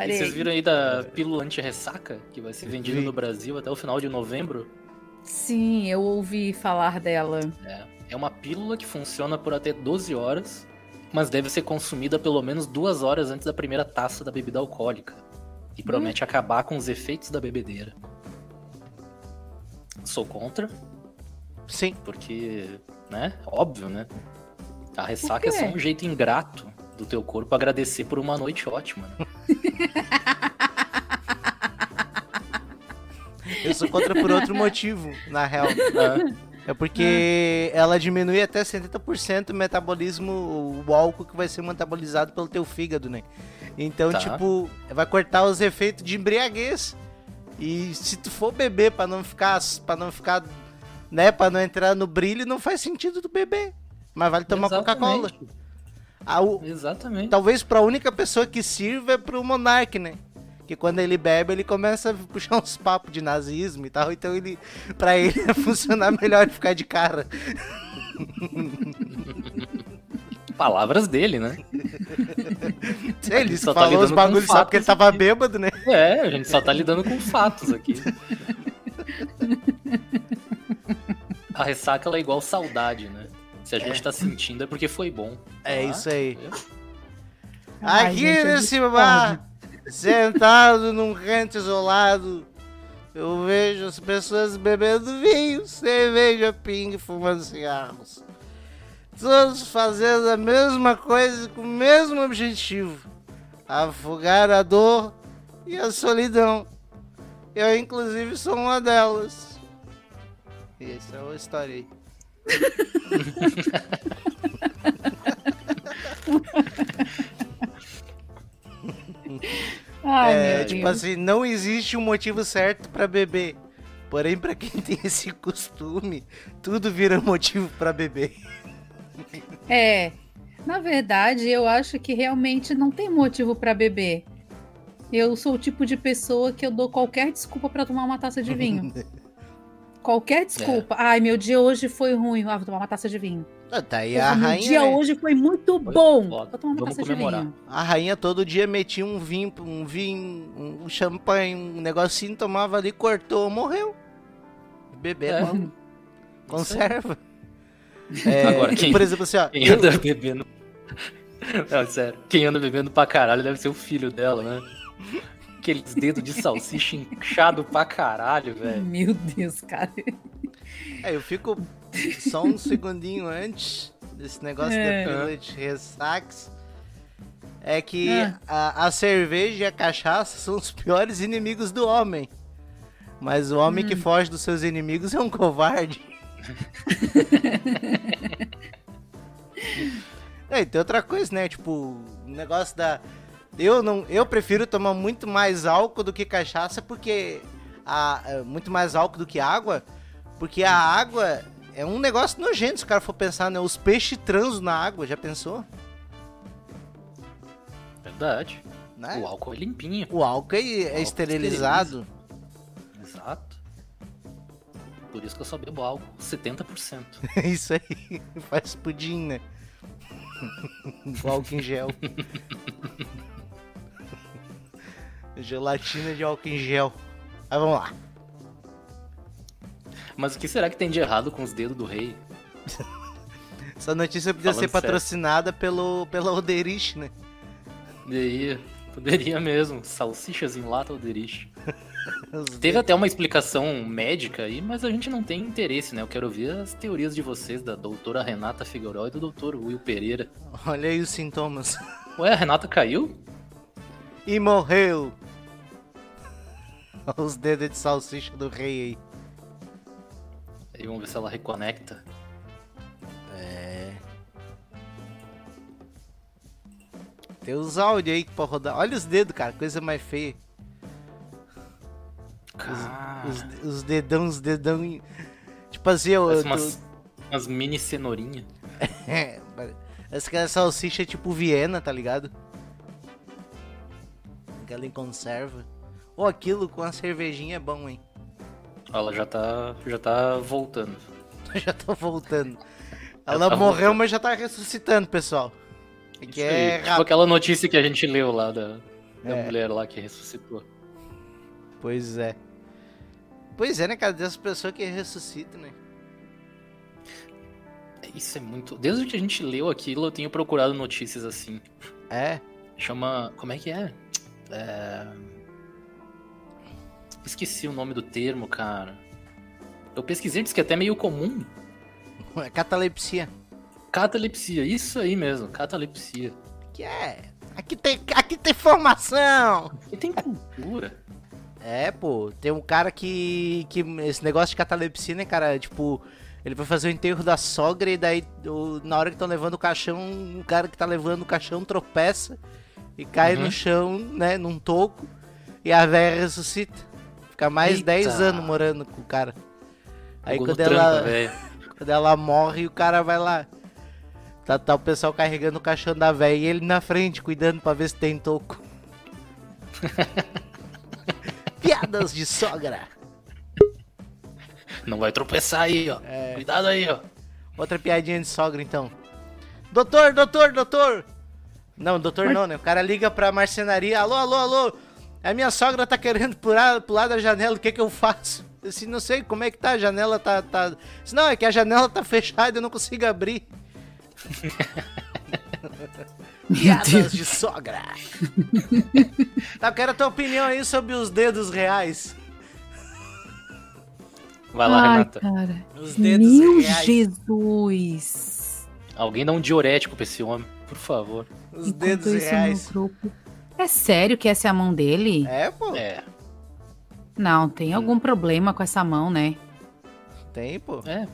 E vocês viram aí da pílula anti-ressaca, que vai ser vendida no Brasil até o final de novembro? Sim, eu ouvi falar dela. É, é uma pílula que funciona por até 12 horas, mas deve ser consumida pelo menos duas horas antes da primeira taça da bebida alcoólica. E promete acabar com os efeitos da bebedeira. Sou contra, Sim. porque, né? Óbvio, né? A ressaca é só um jeito ingrato do teu corpo agradecer por uma noite ótima. Né? Eu sou contra por outro motivo, na real. É porque ela diminui até 70% o metabolismo, o álcool que vai ser metabolizado pelo teu fígado, né? Então, Tá. tipo, vai cortar os efeitos de embriaguez. E se tu for beber pra não ficar, para não ficar, né, para não entrar no brilho, não faz sentido tu beber. Mas vale tomar Coca-Cola. Exatamente. O- Exatamente. Talvez pra única pessoa que sirva é pro Monark, né? Que quando ele bebe, ele começa a puxar uns papos de nazismo e tal. Então ele. Pra ele <laughs> funcionar melhor ficar de cara. Palavras dele, né? <laughs> Ele só tá falou os lidando com bagulhos só porque ele tava aqui. bêbado, né? É, a gente só tá lidando com fatos aqui. <laughs> A ressaca ela é igual saudade, né? Se a gente tá sentindo é porque foi bom. É Ah, isso aí. Ai, Aqui gente, eu nesse bar, sentado num canto isolado, eu vejo as pessoas bebendo vinho, cerveja, pinga e fumando cigarros. Todos fazendo a mesma coisa com o mesmo objetivo: afogar a dor e a solidão. Eu, inclusive, sou uma delas. E essa é a história aí. <laughs> Ai, É, tipo Deus. assim, não existe um motivo certo pra beber. Porém, pra quem <laughs> tem esse costume, tudo vira motivo pra beber. É. Na verdade, eu acho que realmente não tem motivo pra beber. Eu sou o tipo de pessoa que eu dou qualquer desculpa pra tomar uma taça de vinho. <laughs> qualquer desculpa. Ai, meu dia hoje foi ruim. Ah, vou tomar uma taça de vinho. Ah, Tá aí a meu rainha. dia né? hoje foi muito bom. foda. Vou tomar uma Vamos taça comemorar. de vinho. A rainha todo dia metia um vinho, um vinho, um champanhe, um negocinho, tomava ali, cortou, morreu. Beber É. <laughs> Conserva. É, Agora, quem- Por exemplo, assim, ó. Quem anda bebendo. <laughs> Não, sério. Quem anda bebendo pra caralho deve ser o filho dela, né? <laughs> Aqueles dedos de salsicha inchado pra caralho, velho. Meu Deus, cara. É, eu fico só um segundinho antes desse negócio É. da pílula de ressax. É que É. a, a cerveja e a cachaça são os piores inimigos do homem. Mas o homem Hum. que foge dos seus inimigos é um covarde. <laughs> é, e tem outra coisa, né? Tipo, o negócio da. Eu não, eu prefiro tomar muito mais álcool do que cachaça, porque a, é, muito mais álcool do que água, porque a água é um negócio nojento, se o cara for pensar, né? Os peixes transam na água, já pensou? Verdade. Né? O álcool é limpinho. O álcool é, é álcool esterilizado. Exato. Por isso que eu só bebo álcool. 70%. É <laughs> isso aí. <laughs> Faz pudim, né? <laughs> o álcool em gel. Gelatina de álcool em gel. Mas vamos lá. Mas o que será que tem de errado com os dedos do rei? <laughs> Essa notícia podia Falando ser sério. patrocinada pelo, pela Oderich, né? Aí, poderia mesmo. Salsichas em lata ou derich. <laughs> Os Teve dedos. até uma explicação médica aí, mas a gente não tem interesse, né? Eu quero ouvir as teorias de vocês, da doutora Renata Figueiró e do doutor Will Pereira. Olha aí os sintomas. Ué, a Renata caiu? E morreu. Olha <laughs> os dedos de salsicha do rei aí. Aí vamos ver se ela reconecta. É. Tem os áudios aí que pode rodar. Olha os dedos, cara. Coisa mais feia. Cara, Os, os dedão, os dedão. Tipo assim, eu. parece umas, umas mini cenourinhas. <laughs> É, essa aquela salsicha é tipo Viena, tá ligado? Aquela em conserva. Ou aquilo com a cervejinha é bom, hein? Ela já tá, já tá voltando. <laughs> já tô voltando. Ela tá morreu, voltando. mas já tá ressuscitando, pessoal. É que Isso é tipo aquela notícia que a gente leu lá da, da É. mulher lá que ressuscitou. Pois é. Pois é, né, cara? Dessas pessoas que ressuscitam, né? Isso é muito. Desde que a gente leu aquilo, eu tenho procurado notícias assim. É. Chama. Como é que é? É... Esqueci o nome do termo, cara. Eu pesquisei, disse que é até meio comum. É Catalepsia. Catalepsia, isso aí mesmo, catalepsia. Que é. Aqui tem, aqui tem formação! E tem cultura. É, pô, tem um cara que. que esse negócio de catalepsia, né, cara? Tipo, ele vai fazer o enterro da sogra e daí, na hora que estão levando o caixão, o cara que tá levando o caixão tropeça e cai Uhum. no chão, né, num toco, e a velha ressuscita. Fica mais Eita. 10 anos morando com o cara. Aí quando ela, tranco, velho. <laughs> quando ela morre, o cara vai lá. Tá, tá o pessoal carregando o caixão da velha e ele na frente, cuidando pra ver se tem toco. <laughs> Piadas de sogra. Não vai tropeçar aí, ó. É. Cuidado aí, ó. Outra piadinha de sogra, então. Doutor, doutor, doutor! Não, doutor não, né? O cara liga pra marcenaria. Alô, alô, alô! A minha sogra tá querendo pular, pular da janela, o que que eu faço? Eu assim, não sei como é que tá, a janela tá... tá... Disse, não, é que a janela tá <laughs> fechada, eu não consigo abrir. <laughs> Piadas de sogra. tá, eu quero a tua opinião aí sobre os dedos reais. Vai lá, Ai, Renata. cara. Os dedos Meu reais. Jesus. Alguém dá um diurético pra esse homem, por favor. Os Enquanto dedos reais. no grupo. É sério que essa é a mão dele? É, pô. É, Não, tem algum problema com essa mão, né? Tem, pô. é.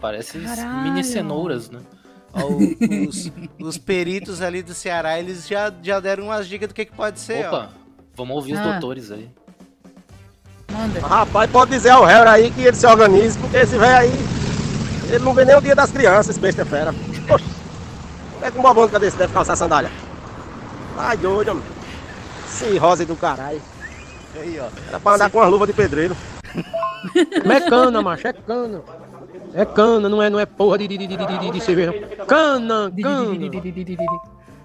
Parece Caralho. mini cenouras, né? Ó, os, os peritos ali do Ceará, eles já, já deram umas dicas do que, que pode ser, ó. Opa, vamos ouvir os Ah. doutores aí. Manda. Rapaz, pode dizer ao réu aí que ele se organize, porque esse velho aí, ele não vê nem o dia das crianças, esse besta fera. Poxa, é com um bobão desse deve calçar sandália. Ai, doido, mano. Esse rosa do caralho. Aí, ó. Era pra andar com uma luva de pedreiro. Mas é cana, macho, é cana. É cana, não é, não é porra de, de, de, de, de, de, de cerveja. Cana, cana.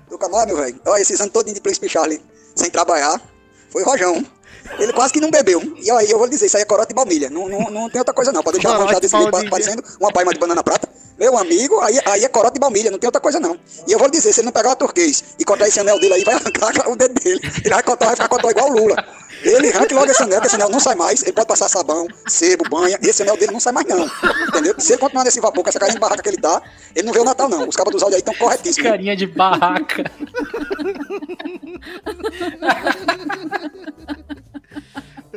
Do meu velho. Olha, esses anos todinho de Príncipe Charlie sem trabalhar. Foi Rojão. Ele quase que não bebeu. E aí eu vou lhe dizer, isso aí é corote de baunilha. Não, não, não tem outra coisa não. Pode deixar a Corote manchada desse baunilha. parecendo uma paima de banana prata. Meu amigo, aí, aí é corote de baunilha, não tem outra coisa não. E eu vou lhe dizer, se ele não pegar o turquês e cortar esse anel dele aí, vai arrancar <laughs> o dedo dele. Ele vai cortar, vai ficar igual o Lula. Ele arranca logo esse anel, que esse anel não sai mais. Ele pode passar sabão, sebo, banha. Esse anel dele não sai mais não. Entendeu? Se ele continuar nesse vapor, com essa carinha de barraca que ele tá, ele não vê o Natal não. Os cabos dos áudios aí estão corretíssimos. Carinha de barraca. <laughs>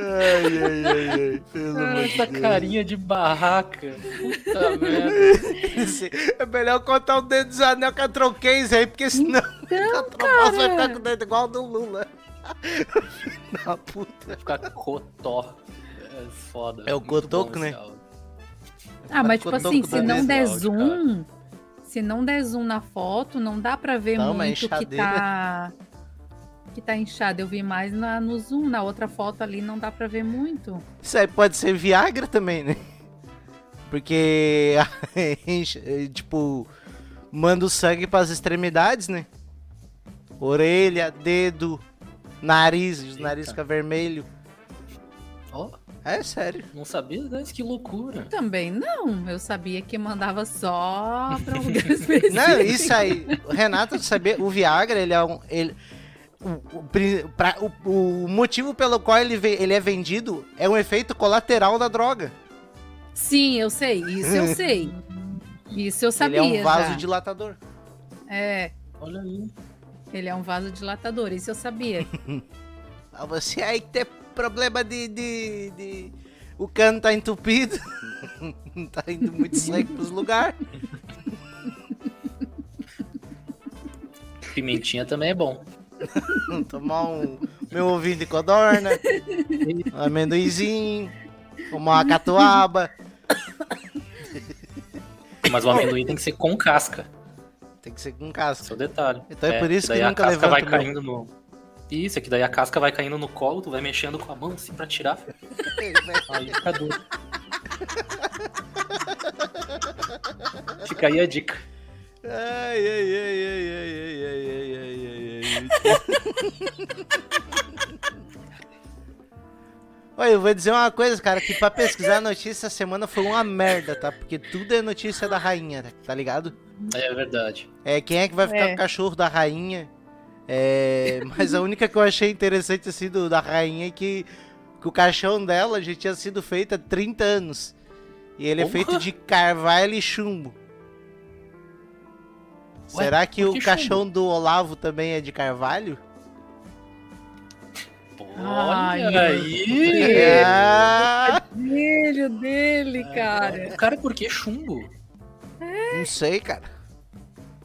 Ai, ai, ai, ai. Pelo amor de Essa Deus. carinha de barraca. Puta <laughs> merda. É melhor cortar o dedo dos anel que a troquês aí, porque senão Então, <laughs> a trovosa vai ficar com o dedo igual ao do Lula. <laughs> Na puta. Vai ficar cotó. É foda. É o cotoco, né? Ah, mas tipo assim, se não der áudio, zoom, se não der zoom na foto, não dá pra ver Não, mas muito que tá que tá inchado. Eu vi mais na, no zoom, na outra foto ali não dá pra ver muito. Isso aí pode ser Viagra também, né? <laughs> Porque, <laughs> enche- tipo, manda o sangue pras extremidades, né? Orelha, dedo, nariz, os Eita. nariz fica vermelho. Ó, É sério. não sabia, mas que loucura. Também não. Eu sabia que mandava só pra um <laughs> lugar específico. Não, isso aí. O Renato sabia, o Viagra, ele é um. Ele, o, pra- o- o motivo pelo qual ele, ele é vendido é um efeito colateral da droga. Sim, eu sei. Isso eu <laughs> sei. Isso eu sabia. ele é um já. vasodilatador. É, Olha aí. ele é um vasodilatador. Isso eu sabia. <laughs> Ah, Você aí que tem problema de, de, de- O cano tá entupido. <laughs> tá indo muito seco pros lugares. Pimentinha também é bom. <laughs> tomar um meu ovinho de codorna, <laughs> um amendoizinho, tomar uma catuaba. Mas o amendoim tem que ser com casca. Tem que ser com casca. Esse é o detalhe. Então é, é por isso que, que nunca levanta vai caindo no... Isso, é que daí a casca vai caindo no colo, tu vai mexendo com a mão assim pra tirar. <laughs> aí fica duro. Fica aí a dica. Ai, ai, ai, ai, ai, ai, ai, ai. <laughs> Olha, eu vou dizer uma coisa, cara, que pra pesquisar a notícia essa semana foi uma merda, tá? Porque tudo é notícia da rainha, tá ligado? É verdade. É, quem é que vai ficar É. com o cachorro da rainha? É, <laughs> mas a única que eu achei interessante, assim, do, da rainha é que, que o caixão dela já tinha sido feito há 30 anos. E ele é feito de carvalho e chumbo. Ué, Será que o que caixão do Olavo também é de carvalho? Ai, Olha aí! Ah, Filho dele, cara. O cara, por que chumbo? não sei, cara.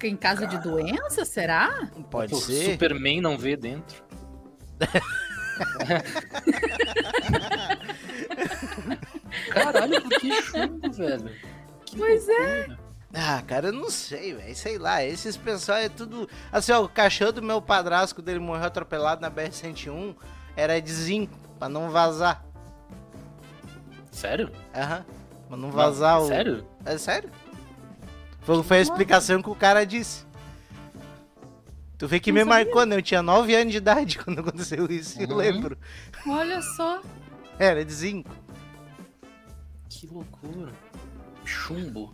Em caso de doença, será? Pode o ser. Superman não vê dentro. <laughs> Caralho, por que chumbo, velho? Que Pois é. Ah, cara, eu não sei, velho. Sei lá, esses pessoal é tudo. Assim, ó, o caixão do meu padrasto, quando ele morreu atropelado na BR-101, era de zinco, pra não vazar. Sério? Aham. Pra não vazar Não, o. Sério? É sério? Foi, foi a explicação que o cara disse. Tu vê que Não me sabia. marcou, né? Eu tinha 9 anos de idade <laughs> quando aconteceu isso, eu Uhum. lembro. Olha só. Era de zinco. Que loucura. Chumbo.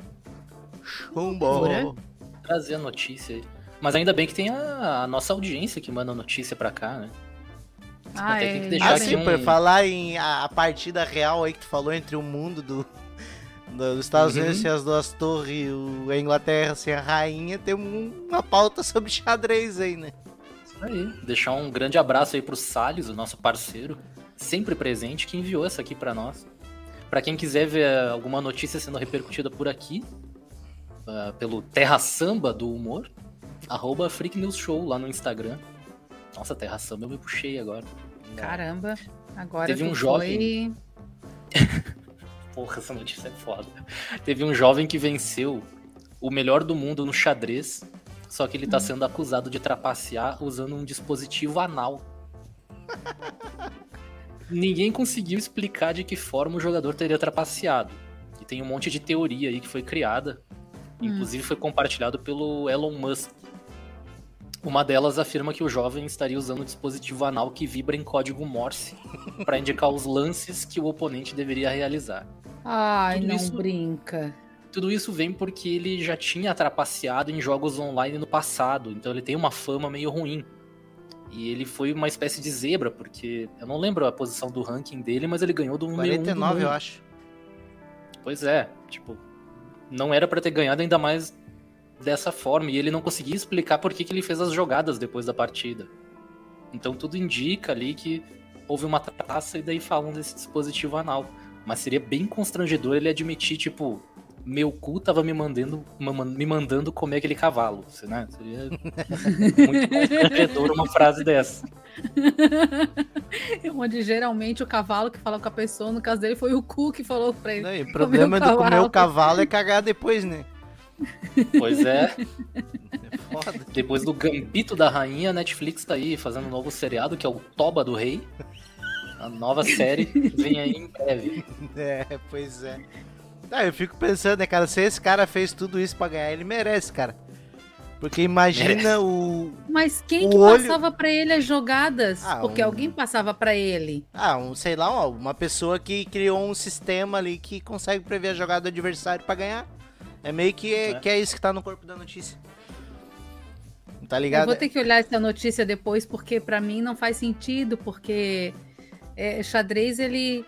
Chumbo. Trazer a notícia aí. Mas ainda bem que tem a, a nossa audiência que manda notícia pra cá, né? Ah, Até é. tem que deixar Ah, aqui sim, um- falar em a, a partida real aí que tu falou entre o mundo do, do- dos Estados Uhum. Unidos sem as duas torres e o- a Inglaterra sem a rainha, tem um- uma pauta <laughs> sobre xadrez aí, né? Isso aí. Deixar um grande abraço aí pro Salles, o nosso parceiro, sempre presente, que enviou essa aqui pra nós. Pra quem quiser ver alguma notícia sendo repercutida por aqui, ah, pelo Terra Samba do Humor, arroba Freak News Show lá no Instagram. Nossa, Terra Samba eu me puxei agora. Caramba. Agora Teve um jovem- foi- <laughs> Porra, essa notícia é foda. Teve um jovem que venceu o melhor do mundo no xadrez só que ele tá sendo acusado de trapacear usando um dispositivo anal. <laughs> Ninguém conseguiu explicar de que forma o jogador teria trapaceado. E tem um monte de teoria aí que foi criada. Inclusive foi compartilhado pelo Elon Musk. Uma delas afirma que o jovem estaria usando um dispositivo anal que vibra em código Morse <laughs> para indicar os lances que o oponente deveria realizar. Ai, Tudo não isso- brinca. Tudo isso vem porque ele já tinha trapaceado em jogos online no passado, então ele tem uma fama meio ruim. E ele foi uma espécie de zebra, porque eu não lembro a posição do ranking dele, mas ele ganhou do número 1 do 49, eu acho. Pois é, tipo, não era pra ter ganhado ainda mais dessa forma, e ele não conseguia explicar por que, que ele fez as jogadas depois da partida. Então tudo indica ali que houve uma traça e daí falam desse dispositivo anal. Mas seria bem constrangedor ele admitir, tipo, meu cu tava me mandando, ma- me mandando comer aquele cavalo, né? Seria <laughs> muito constrangedor uma frase dessa. <laughs> Onde geralmente o cavalo que fala com a pessoa, no caso dele, foi o cu que falou pra ele. Não, e o Comer problema do comer cavalo. o cavalo é cagar depois, né? Pois é, <laughs> É foda. Depois do Gambito da Rainha, a Netflix tá aí fazendo um novo seriado que é o Toba do Rei. A nova série vem aí em breve. É, pois é. Ah, eu fico pensando, né, cara, se esse cara fez tudo isso pra ganhar, ele merece, cara. Porque imagina Merece. o. Mas quem O que olho- passava pra ele as jogadas? Ah, Porque um- alguém passava pra ele. Ah, um, sei lá, ó, uma pessoa que criou um sistema ali que consegue prever a jogada do adversário pra ganhar. É meio que é, É. que é isso que tá no corpo da notícia. Tá Eu ligado? vou ter que olhar essa notícia depois, porque pra mim não faz sentido, porque é, xadrez, ele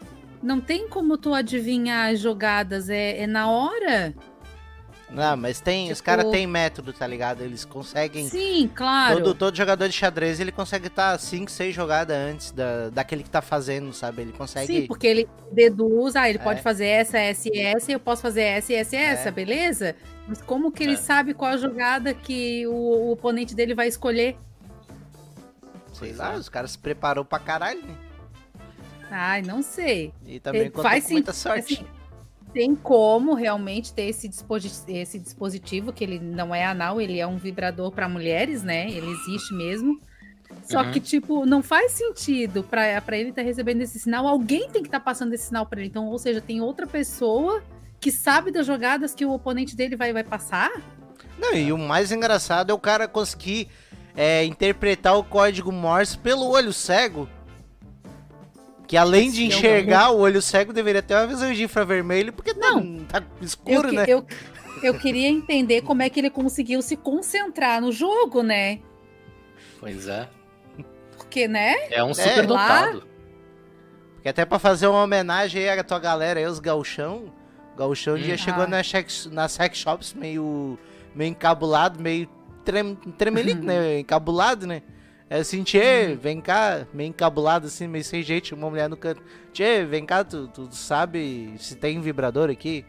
não tem como tu adivinhar as jogadas, é, é na hora. Não, mas tem, os Tipo- caras têm método, tá ligado? Eles conseguem. Sim, claro. Todo, todo jogador de xadrez ele consegue estar 5, 6 jogadas antes da, daquele que tá fazendo, sabe? Ele consegue. Sim, porque ele deduz, ah, ele É. pode fazer essa, essa e essa, eu posso fazer essa e essa e essa, É. beleza? Mas como que ele É. sabe qual a jogada que o, o oponente dele vai escolher? Sei lá, os caras se preparou pra caralho, né? Ai, não sei. E também Eh, contou faz com muita sorte. assim, tem como realmente ter esse, disposi- esse dispositivo, que ele não é anal, ele é um vibrador para mulheres, né? Ele existe mesmo. Só Uhum. que, tipo, não faz sentido pra pra ele estar recebendo esse sinal. Alguém tem que estar passando esse sinal pra ele. Então, ou seja, tem outra pessoa que sabe das jogadas que o oponente dele vai, vai passar. Não, e o mais engraçado é o cara conseguir é, interpretar o código Morse pelo olho cego. Que além de é um enxergar, o olho cego deveria ter uma visão de infravermelho, porque tá, tá Eu, escuro, que- né? eu, eu queria entender como é que ele conseguiu se concentrar no jogo, né? Pois é. Porque, né? É um super lá- dotado. Porque até pra fazer uma homenagem aí à tua galera aí, os gauchão. O gauchão um dia Hum. chegou Ah. na, sex, na sex shops meio, meio encabulado, meio trem, tremelico, né? Encabulado, né? É assim, tchê, vem cá, meio encabulado assim, meio sem jeito, uma mulher no canto. Tchê, vem cá, tu, tu sabe se tem vibrador aqui?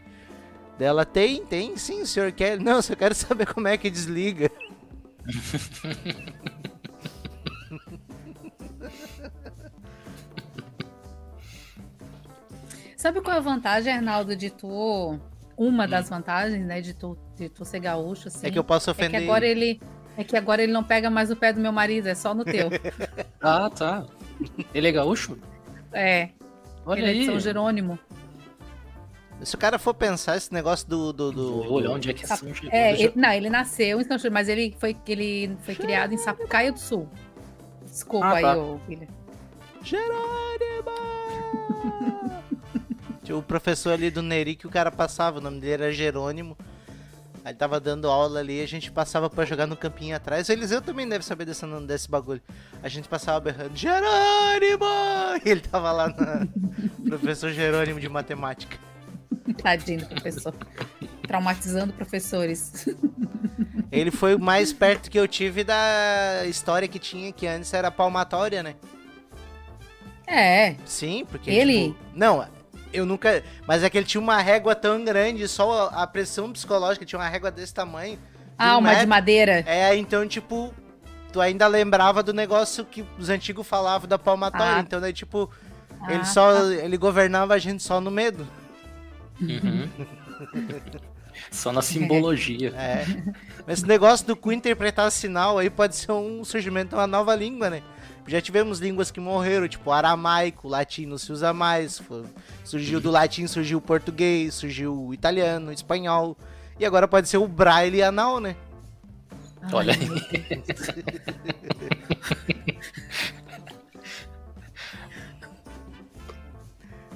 Dela tem, tem sim, o senhor quer. <laughs> Não, só quero saber como é que desliga. <laughs> Sabe qual é a vantagem, Arnaldo, de tu. Uma das vantagens, né, de tu, de tu ser gaúcho, assim. Hum. É que eu posso é que ofender. agora ele. É que agora ele não pega mais o pé do meu marido, é só no teu. <laughs> Ah, tá. Ele é gaúcho? É, Olha ele é de aí. São Jerônimo. Se o cara for pensar esse negócio do. do, do- Vou olhar onde é que é São Jerônimo. É, ele- não, ele nasceu em São Jerônimo, mas ele foi, ele foi criado em Sapucaia do Sul. Desculpa Ah, aí, tá. ô William. Jerônimo! <laughs> Tinha o professor ali do Neri que o cara passava, o nome dele era Jerônimo. Aí ele tava dando aula ali, a gente passava pra jogar no campinho atrás. O Eliseu também deve saber desse, desse bagulho. A gente passava berrando, Jerônimo! <laughs> E ele tava lá na professor Jerônimo de matemática. Tadinho do professor. Traumatizando professores. <laughs> Ele foi o mais perto que eu tive da história que tinha, que antes era palmatória, né? É, Sim, porque. Ele? tipo, não, eu nunca. Mas é que ele tinha uma régua tão grande, só a pressão psicológica tinha uma régua desse tamanho. de ah, um uma de madeira. É, então, tipo, tu ainda lembrava do negócio que os antigos falavam da palmatória. Ah. Então, daí, tipo, Ah, ele só. Ele governava a gente só no medo. Uhum. <laughs> Só na simbologia. É. Mas esse negócio do cu interpretar sinal aí pode ser um surgimento de uma nova língua, né? Já tivemos línguas que morreram, tipo aramaico, latim não se usa mais. Surgiu do latim, surgiu o português, surgiu o italiano, o espanhol. E agora pode ser o braille anal, né? Olha aí. <laughs>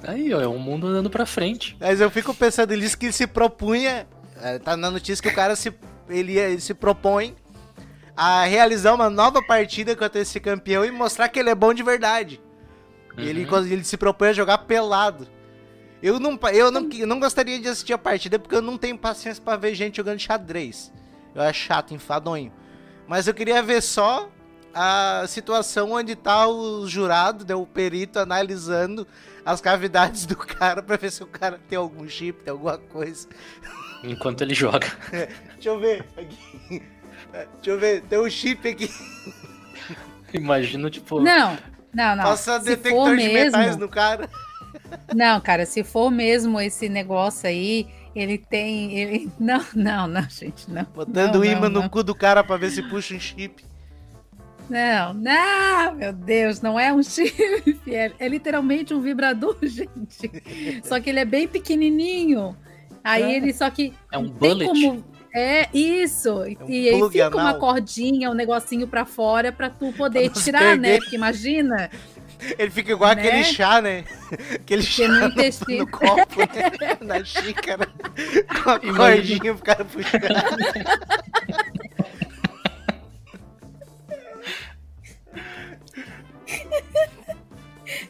Aí, ó, é um mundo andando pra frente. Mas eu fico pensando, ele disse que ele se propunha. é, Tá na notícia que o cara se. Ele, ele se propõe a realizar uma nova partida contra esse campeão e mostrar que ele é bom de verdade. E ele, Uhum. ele se propõe a jogar pelado. Eu não, eu, não, eu não gostaria de assistir a partida porque eu não tenho paciência pra ver gente jogando xadrez. Eu acho chato, enfadonho. Mas eu queria ver só a situação onde tá o jurado, né, o perito analisando as cavidades <laughs> do cara pra ver se o cara tem algum chip, tem alguma coisa. Enquanto ele joga. <laughs> Deixa eu ver aqui. É, Deixa eu ver, tem um chip aqui. Imagino, tipo. Não, não, não. Passa Se detector for de metais mesmo, no cara. não, cara, se for mesmo esse negócio aí, ele tem, ele, não, não, não, gente, não. Botando não, o imã não, no cu do cara pra ver se puxa um chip. Não, não, meu Deus, não é um chip, é, é literalmente um vibrador, <laughs> gente. Só que ele é bem pequenininho. Aí É. ele só que É um tem bullet. como é isso. um e aí fica anal. uma cordinha, um negocinho pra fora pra tu poder tirar, perder. né? Porque imagina, <laughs> Ele fica igual Né? aquele chá, né? <laughs> Aquele que chá no no, no copo, né? <laughs> na xícara. Com a Imagina. cordinha pro cara puxar.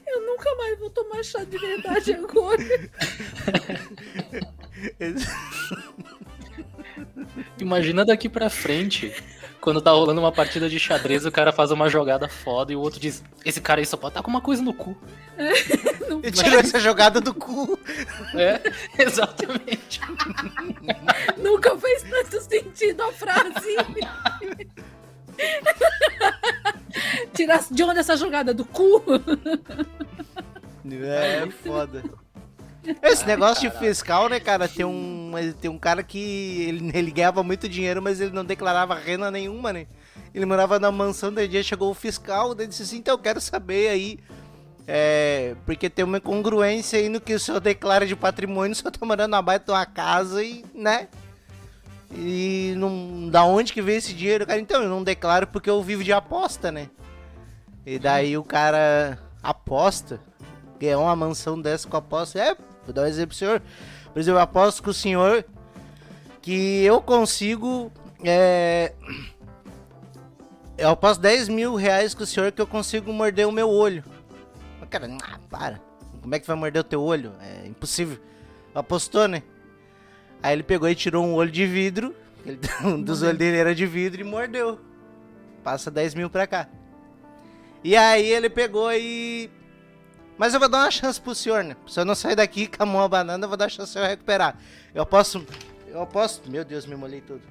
Eu nunca mais vou tomar chá de verdade agora. Imagina daqui pra frente, quando tá rolando uma partida de xadrez, o cara faz uma jogada foda e o outro diz: Esse cara aí só pode estar com uma coisa no cu. Não Ele tirou essa jogada do cu. É, <laughs> exatamente. Nunca fez tanto sentido a frase. Tirar de onde essa jogada? Do cu? É, foda. Esse negócio de fiscal, né, cara? Tem um, tem um cara que ele, ele ganhava muito dinheiro, mas ele não declarava renda nenhuma, né? Ele morava na mansão, daí dia chegou o fiscal, daí disse assim, então eu quero saber aí, é, porque tem uma incongruência aí no que o senhor declara de patrimônio, o senhor tá morando na baita de uma casa e, né? E não, da onde que veio esse dinheiro? Cara, então, eu não declaro porque eu vivo de aposta, né? E daí o cara aposta, ganhar uma mansão dessa com aposta. É, vou dar um exemplo pro senhor. Por exemplo, eu aposto com o senhor que eu consigo. É, eu aposto 10 mil reais com o senhor que eu consigo morder o meu olho. Cara, ah, para. Como é que vai morder o teu olho? É impossível. Apostou, né? Aí ele pegou e tirou um olho de vidro. <laughs> ele- um dos olhos dele era de vidro e mordeu. Passa 10 mil pra cá. E aí ele pegou e. Mas eu vou dar uma chance pro senhor, né? Se eu não sair daqui <laughs> com a mão abanando, eu vou dar chance de eu recuperar. Eu posso. Eu posso. Meu Deus, me molhei tudo.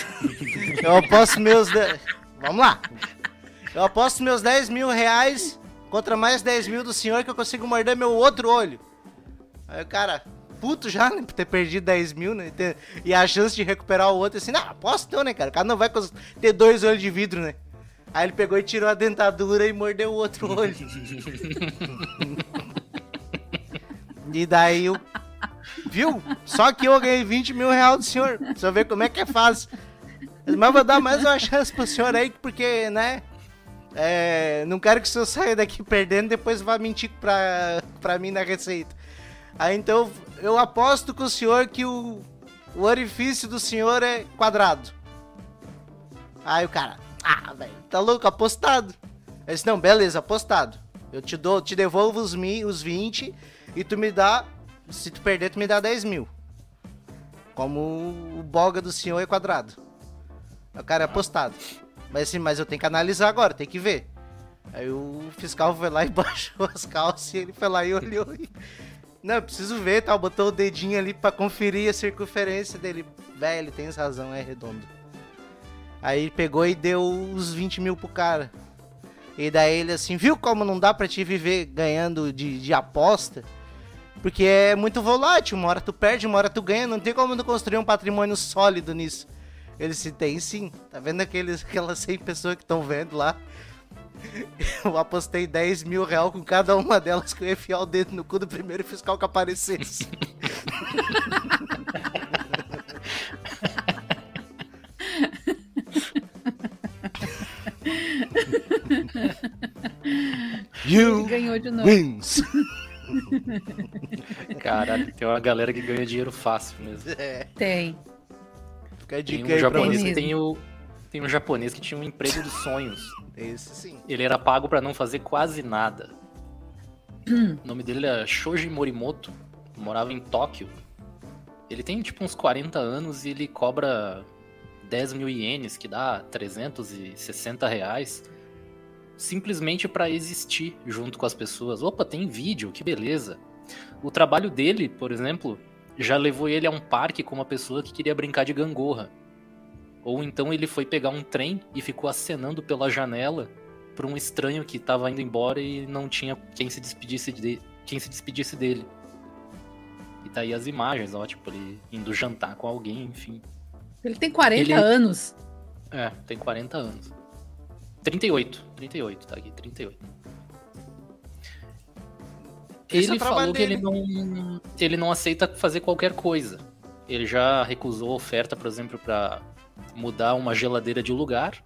<laughs> eu aposto meus. de- Vamos lá. Eu aposto meus 10 mil reais contra mais 10 mil do senhor que eu consigo morder meu outro olho. Aí o cara, puto já, né? Por ter perdido 10 mil, né? E a chance de recuperar o outro, assim, não, aposto então, né, cara? O cara não vai ter dois olhos de vidro, né? Aí ele pegou e tirou a dentadura e mordeu o outro <laughs> olho. e daí eu. Viu? Só que eu ganhei 20 mil reais do senhor. Você ver como é que é fácil. Mas vou dar mais uma chance pro senhor aí, porque, né? É, não quero que o senhor saia daqui perdendo e depois vá mentir pra, pra mim na receita. Aí então eu aposto com o senhor que o, o orifício do senhor é quadrado. Aí o cara, ah, velho, tá louco, apostado. Eu disse, não, beleza, apostado. Eu te dou, te devolvo os, mi, os 20 e tu me dá, se tu perder, tu me dá 10 mil. Como o boga do senhor é quadrado. O cara é apostado. Mas assim, mas eu tenho que analisar agora, tem que ver. Aí o fiscal foi lá e <laughs> baixou as calças e ele foi lá e olhou e... Não, eu preciso ver, tal. Botou o dedinho ali pra conferir a circunferência dele. Velho, tens razão, é redondo. Aí pegou e deu os 20 mil pro cara. E daí ele assim, viu como não dá pra te viver ganhando de, de aposta? Porque é muito volátil, uma hora tu perde, uma hora tu ganha, não tem como tu construir um patrimônio sólido nisso. Ele se tem sim. Tá vendo aqueles, aquelas 100 pessoas que estão vendo lá? <laughs> Eu apostei 10 mil real com cada uma delas que eu ia enfiar o dedo no cu do primeiro fiscal que aparecesse. <laughs> <laughs> you ganhou de novo. wins. <laughs> Caralho, tem uma galera que ganha dinheiro fácil mesmo. É, Tem. fica a Tem dica um aí pra japonês que tem o. Tem um japonês que tinha um emprego dos sonhos. Esse sim. Ele era pago pra não fazer quase nada. O nome dele é Shoji Morimoto. Morava em Tóquio. Ele tem tipo uns 40 anos e ele cobra 10 mil ienes, que dá 360 reais, simplesmente pra existir junto com as pessoas. Opa, tem vídeo, que beleza. O trabalho dele, por exemplo, já levou ele a um parque com uma pessoa que queria brincar de gangorra. Ou então ele foi pegar um trem e ficou acenando pela janela para um estranho que tava indo embora e não tinha quem se despedisse de, quem se despedisse dele. E tá aí as imagens, ó, tipo, ele indo jantar com alguém, enfim. Ele tem 40 Ele- anos. É, tem 40 anos. 38, 38, tá aqui, 38. Esse é o Ele trabalho falou que ele não, ele não aceita fazer qualquer coisa. Ele já recusou oferta, por exemplo, pra mudar uma geladeira de lugar,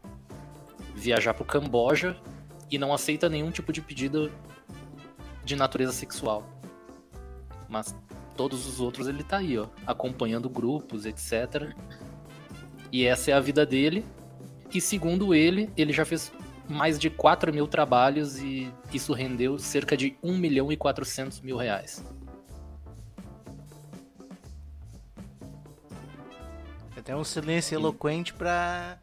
viajar pro Camboja e não aceita nenhum tipo de pedido de natureza sexual. Mas todos os outros ele tá aí, ó, acompanhando grupos, etc. E essa é a vida dele. E segundo ele, ele já fez mais de 4 mil trabalhos e isso rendeu cerca de 1 milhão e 400 mil reais. Até um silêncio eloquente pra.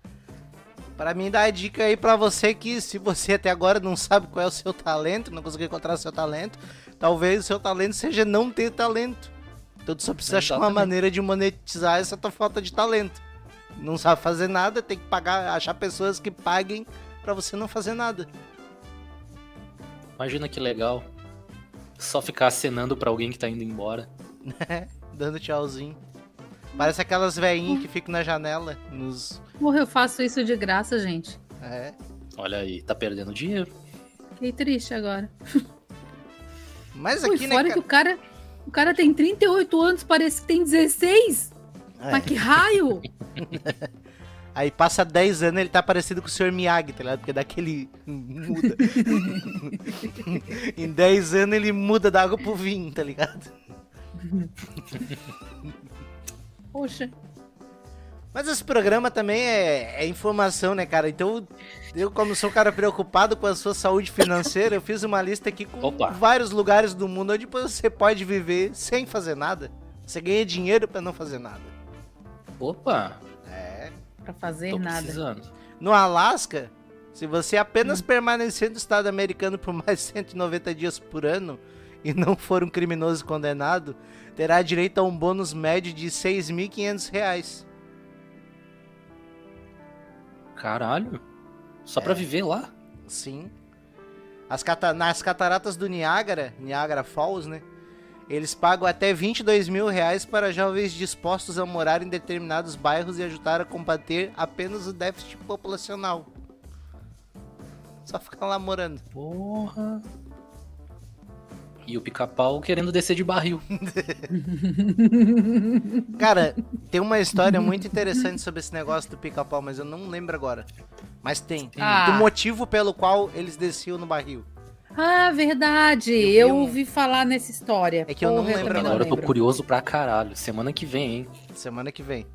Pra mim dar a dica aí pra você que se você até agora não sabe qual é o seu talento, não conseguiu encontrar o seu talento, talvez o seu talento seja não ter talento. Então tu só precisa achar uma Exatamente. maneira de monetizar essa tua falta de talento. Não sabe fazer nada, tem que pagar, achar pessoas que paguem pra você não fazer nada. Imagina que legal. Só ficar acenando pra alguém que tá indo embora. <laughs> Dando tchauzinho. Parece aquelas veinhas que ficam na janela, nos. Porra, eu faço isso de graça, gente. É. Olha aí, tá perdendo dinheiro. Fiquei triste agora. Mas Ui, aqui, né, fora que cara? o cara, o cara tem 38 anos, parece que tem 16. É. Mas que raio! <laughs> Aí passa 10 anos ele tá parecido com o Sr. Miyagi, tá ligado? Porque daquele muda. <laughs> em 10 anos ele muda da água pro vinho, tá ligado? Poxa, Mas esse programa também é, é informação, né, cara? Então, eu, como sou um cara preocupado com a sua saúde financeira, eu fiz uma lista aqui com Opa. vários lugares do mundo onde você pode viver sem fazer nada. Você ganha dinheiro pra não fazer nada. Opa, É. pra fazer tô nada. precisando. No Alasca, se você apenas permanecer no estado americano por <laughs> mais 190 dias por ano e não for um criminoso condenado, terá direito a um bônus médio de 6.500 reais. Caralho. Só pra viver lá? Sim. As cata- nas cataratas do Niágara, Niagara Falls, né? Eles pagam até 22 mil reais para jovens dispostos a morar em determinados bairros e ajudar a combater apenas o déficit populacional. Só ficar lá morando. Porra. E o pica-pau querendo descer de barril. <laughs> Cara, tem uma história muito interessante sobre esse negócio do pica-pau, mas eu não lembro agora. Mas tem. Ah. Do motivo pelo qual eles desciam no barril. Ah, verdade. Eu Eu, um- ouvi falar nessa história. É que eu não Porra, lembro Agora eu tô curioso pra caralho. Semana que vem, hein? Semana que vem.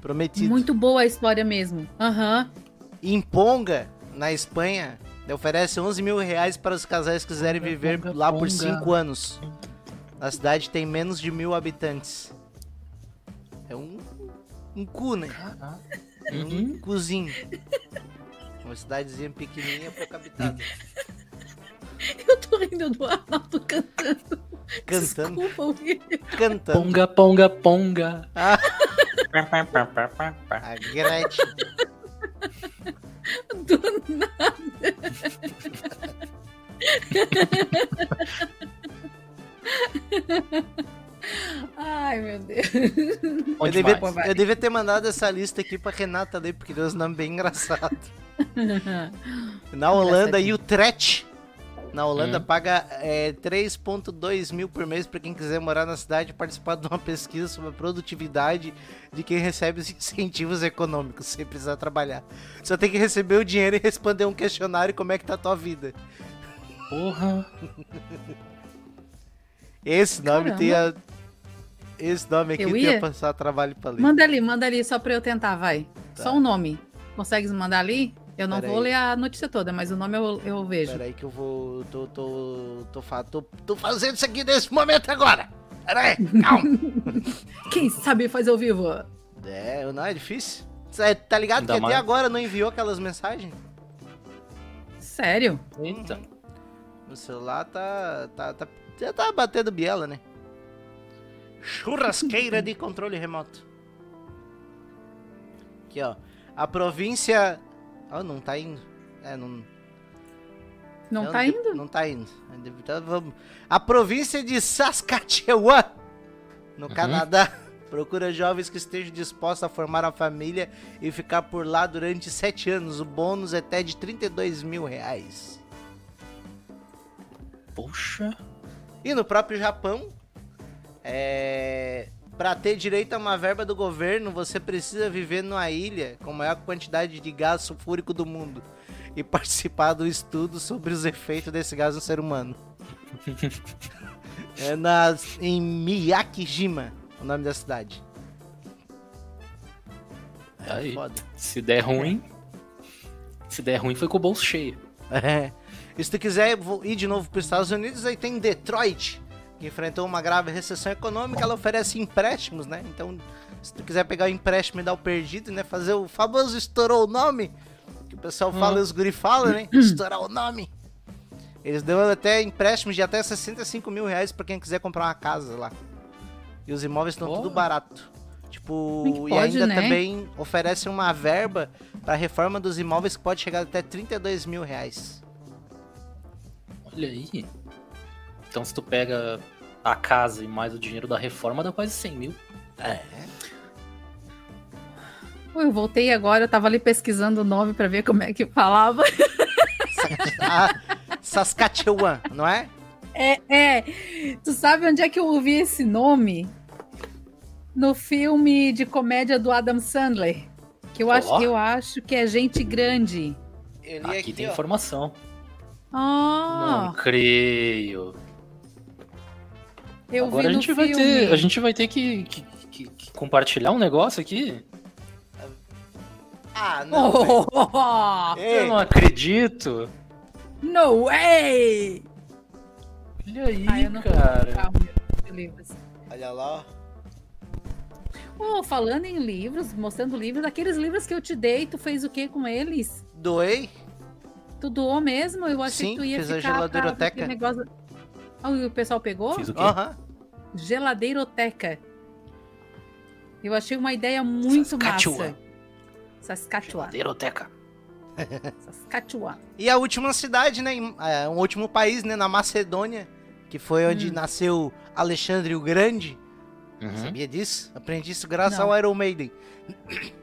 Prometido. Muito boa a história mesmo. Aham. Em Ponga, na Espanha, oferece 11 mil reais para os casais que quiserem Ponga, viver Ponga, lá por Ponga. 5 anos. A cidade tem menos de mil habitantes. É um, um cu, né? É um Uhum. cuzinho. Uma cidadezinha pequenininha, pouco habitada. <laughs> Do Arnaldo cantando. Cantando, Desculpa, cantando. Ponga, ponga, ponga. Ah. <laughs> A Gretchen. Do nada. Ai, meu Deus. Eu devia, eu devia ter mandado essa lista aqui pra Renata ler, porque deu uns nomes bem engraçados. <laughs> Na Holanda, Utrecht. Na Holanda Hum. paga é, 3,2 mil por mês pra quem quiser morar na cidade e participar de uma pesquisa sobre a produtividade de quem recebe os incentivos econômicos sem precisar trabalhar. Só tem que receber o dinheiro e responder um questionário como é que tá a tua vida. Porra. Esse nome Caramba. tem a... Esse nome aqui Eu tem a ia? passar trabalho pra ler. Manda ali, manda ali, só pra eu tentar, vai. Tá. Só um nome. Consegues mandar ali? Eu não Pera vou aí. ler a notícia toda, mas o nome eu, eu vejo. Pera aí que eu vou. Tô, tô, tô, tô, tô fazendo isso aqui nesse momento agora. Pera aí, calma. <laughs> Quem sabe faz ao vivo? é, não é difícil. Cê tá ligado Ainda que até mais. agora não enviou aquelas mensagens? Sério? Eita. O celular tá. tá, tá já tá batendo biela, né? Churrasqueira de controle remoto. Aqui, ó. A província. Ó, não tá indo. É, não. Não Eu tá indo? Não tá indo. Então, vamos. A província de Saskatchewan, no Uhum. Canadá, <laughs> procura jovens que estejam dispostos a formar a família e ficar por lá durante sete anos. O bônus é até de 32 mil reais. Poxa. E no próprio Japão, é... para ter direito a uma verba do governo, você precisa viver numa ilha com a maior quantidade de gás sulfúrico do mundo e participar do estudo sobre os efeitos desse gás no ser humano. <laughs> é na... em Miyakijima, o nome da cidade. É Aí. foda. Se der ruim. Se der ruim, foi com o bolso cheio. <laughs> É. E se tu quiser ir de novo para os Estados Unidos, aí tem Detroit, que enfrentou uma grave recessão econômica, ela oferece empréstimos, né? Então, se tu quiser pegar o empréstimo e dar o perdido, né? Fazer o famoso estourou o nome, que o pessoal fala e os guri falam, né? Estourar o nome. Eles dão até empréstimos de até 65 mil reais pra quem quiser comprar uma casa lá. E os imóveis estão tudo barato. Tipo, é que e pode, ainda né? também oferece uma verba pra reforma dos imóveis que pode chegar até 32 mil reais. Olha aí. Então se tu pega a casa e mais o dinheiro da reforma, dá quase 100 mil. É. Eu voltei agora, eu tava ali pesquisando o nome pra ver como é que falava. <laughs> Saskatchewan, não é? É, é. Tu sabe onde é que eu ouvi esse nome? No filme de comédia do Adam Sandler. Que eu acho, Ó. eu acho que é Gente Grande. Eu Aqui, aqui, tem ó. informação. Ah, Não creio. Eu Agora vi a no gente, filme. vai ter, a gente vai ter que, que- que- que compartilhar um negócio aqui. Ah, <laughs> não. Oh, Eu não acredito. no way! Olha aí, Ah, cara. Olha lá, ó. Oh, falando em livros, mostrando livros, aqueles livros que eu te dei, tu fez o que com eles? Doei. Tu doou mesmo? Eu achei Sim, que tu ia fiz a ficar geladeiroteca. pra aquele negócio... Ah, e o pessoal pegou? Fiz o quê? Aham. Geladeiroteca. Eu achei uma ideia muito Saskatchewan. massa. Saskatchewan. Geladeiroteca. <laughs> Saskatchewan. E a última cidade, né? é, um último país, né? Na Macedônia, que foi onde Hum. nasceu Alexandre o Grande. Uhum. Sabia disso? Aprendi isso graças Não. ao Iron Maiden.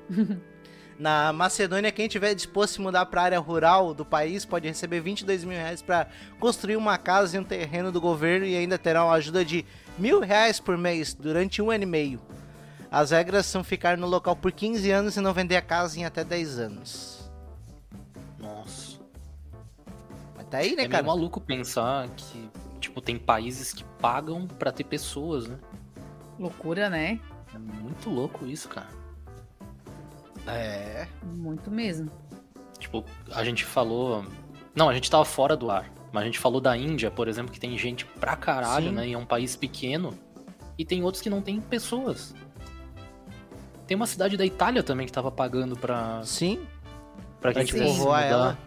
<laughs> Na Macedônia, quem tiver disposto a se mudar para a área rural do país pode receber 22 mil reais para construir uma casa em um terreno do governo e ainda terá uma ajuda de mil reais por mês durante um ano e meio. As regras são ficar no local por 15 anos e não vender a casa em até 10 anos. Nossa. Mas tá aí, né, É cara? maluco pensar que, tipo, tem países que pagam pra ter pessoas, né? Loucura, né? É muito louco isso, cara. É. Muito mesmo. Tipo, a gente falou. Não, a gente tava fora do ar. Mas a gente falou da Índia, por exemplo, que tem gente pra caralho, Sim. né? E é um país pequeno. E tem outros que não tem pessoas. Tem uma cidade da Itália também que tava pagando pra, Sim. pra tivesse se povoar mudar. ela.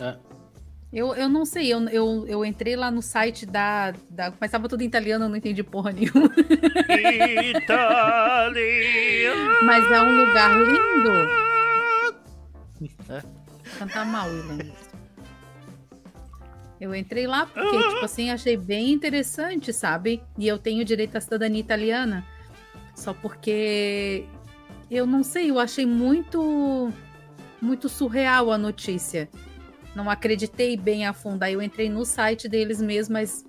É. Eu, eu não sei, eu, eu, eu entrei lá no site da, da. Mas tava tudo em italiano, eu não entendi porra nenhuma. <laughs> Itália. Mas é um lugar lindo. É. Cantar mal, William. Eu entrei lá porque, tipo assim, achei bem interessante, sabe? E eu tenho direito à cidadania italiana. Só porque eu não sei, eu achei muito muito surreal a notícia. Não acreditei bem a fundo. Aí eu entrei no site deles mesmo, mas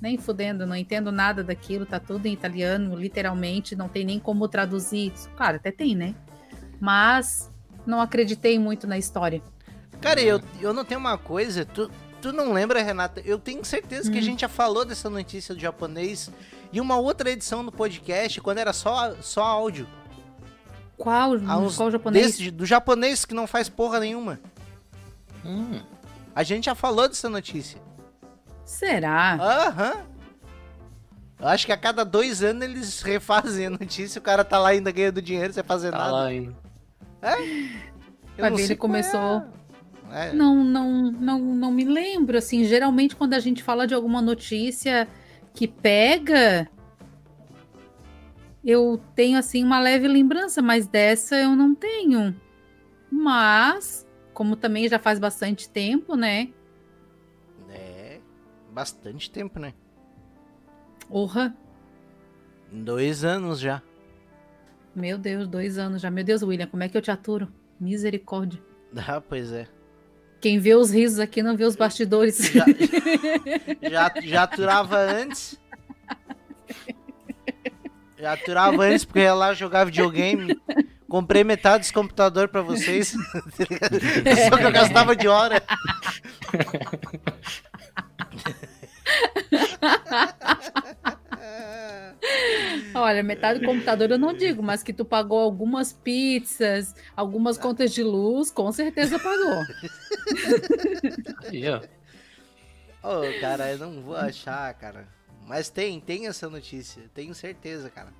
nem fudendo, não entendo nada daquilo, tá tudo em italiano, literalmente, não tem nem como traduzir. Claro, até tem, né? Mas não acreditei muito na história. Cara, eu, eu não tenho uma coisa, tu, tu não lembra, Renata? Eu tenho certeza que a Hum. gente já falou dessa notícia do japonês em uma outra edição do podcast, quando era só, só áudio. Qual, Há uns qual japonês? Desse- do japonês que não faz porra nenhuma. Hum, A gente já falou dessa notícia. Será? Aham. Eu acho que a cada dois anos eles refazem a notícia, o cara tá lá ainda ganhando dinheiro sem fazer tá nada. lá ainda. Eu Vai não ver, sei ele qual é. começou. É. Não, não, não, não me lembro. Assim, geralmente quando a gente fala de alguma notícia que pega, eu tenho assim uma leve lembrança, mas dessa eu não tenho. Mas, como também já faz bastante tempo, né? É, bastante tempo, né? Orra, Dois anos já. meu Deus, dois anos já. Meu Deus, William, como é que eu te aturo? Misericórdia. Ah, pois é. Quem vê os risos aqui não vê os bastidores. Já, já, já aturava antes. Já aturava antes porque ia lá jogar videogame. Comprei metade dos computadores pra vocês. <laughs> Só que eu gastava de hora. Olha, metade do computador eu não digo, mas que tu pagou algumas pizzas, algumas contas de luz, com certeza pagou. Aí, ó. Ô, cara, eu não vou achar, cara. Mas tem, tem essa notícia. Tenho certeza, cara.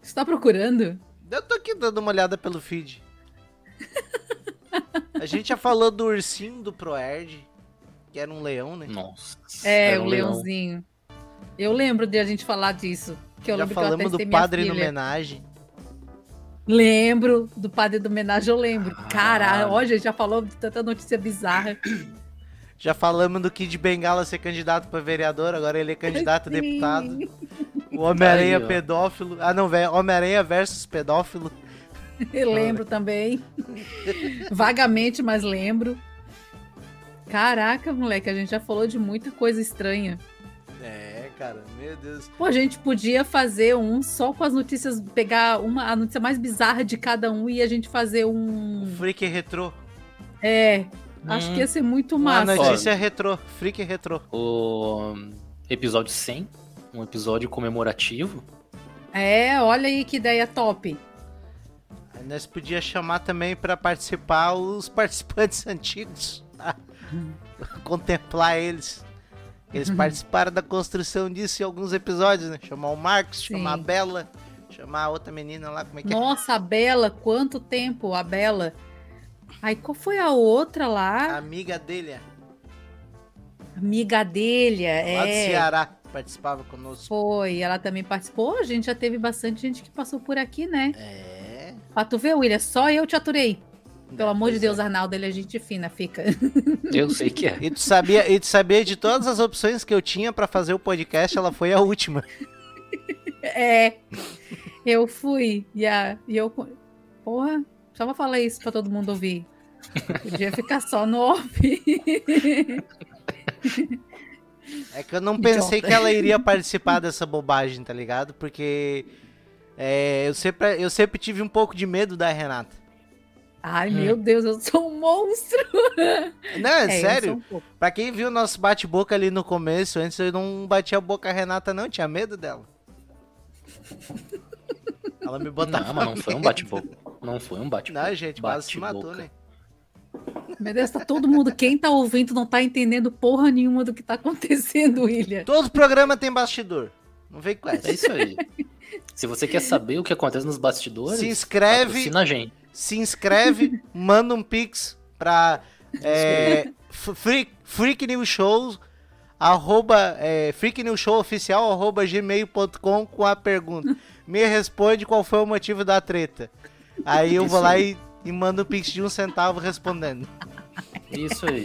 Você tá procurando? Eu tô aqui dando uma olhada pelo feed. A gente já falou do ursinho do Proerd, que era um leão, né? Nossa. É, era o um leão. leãozinho. Eu lembro de a gente falar disso. Que eu já falamos do padre no homenagem. Lembro do padre do homenagem, eu lembro. Ah. Caralho, ó, a gente já falou de tanta notícia bizarra. Já falamos do Kid Bengala ser candidato pra vereador, agora ele é candidato a <laughs> deputado. O Homem-Aranha pedófilo. Ah, não, velho. Homem-Aranha versus pedófilo. <laughs> Lembro também. Vagamente, mas lembro. Caraca, moleque, a gente já falou de muita coisa estranha. É, cara, meu Deus. Pô, a gente podia fazer um só com as notícias, pegar uma, a notícia mais bizarra de cada um e a gente fazer um. Freak retrô. É, acho Hum. que ia ser muito Uma massa. notícia retrô. Freak retrô. O episódio 100, um episódio comemorativo. É, olha aí que ideia top. Aí nós podia chamar também pra participar os participantes <laughs> antigos. tá? <laughs> Contemplar eles. Eles participaram da construção disso em alguns episódios, né? Chamar o Marcos, Sim. chamar a Bela, chamar a outra menina lá, como é que é? Nossa, a Bela, quanto tempo a Bela. Aí qual foi a outra A lá? amiga dele, é, Amiga dele, lá do é. Ceará, participava conosco. Foi, ela também participou. A gente já teve bastante gente que passou por aqui, né? É. Pra tu ver, William, só eu te aturei. Pelo amor de Pois Deus, é. Arnaldo, ele é gente fina, fica. Eu sei que é. E tu sabia, e tu sabia de todas as opções que eu tinha pra fazer o podcast, ela foi a última. <laughs> É, eu fui. E, a, e eu. Porra, só vou falar isso pra todo mundo ouvir. Podia ficar só no off. <laughs> É que eu não <laughs> Idiota. pensei que ela iria <laughs> participar dessa bobagem, tá ligado? Porque é, eu, sempre, eu sempre tive um pouco de medo da Renata. Ai, meu Deus, eu sou um monstro. <laughs> Não, é, É, sério. um. Pra quem viu nosso bate-boca ali no começo, antes eu não batia a boca a Renata, não, tinha medo dela. Ela me botava. Não, mas não foi um bate-boca. Não foi um bate-boca. Não, gente, quase se matou, né? Meu Deus, tá todo mundo. Quem tá ouvindo não tá entendendo porra nenhuma do que tá acontecendo, William. Todo programa tem bastidor. Não vem com essa. É isso aí. Se você quer saber o que acontece nos bastidores, Se inscreve, patrocina a gente. se inscreve, manda um pix pra é, freak, freak News Shows, arroba, é, freak News Show oficial, arroba gmail.com com a pergunta. Me responde qual foi o motivo da treta. Aí eu vou lá e, e mando um pix de um centavo respondendo. Isso aí.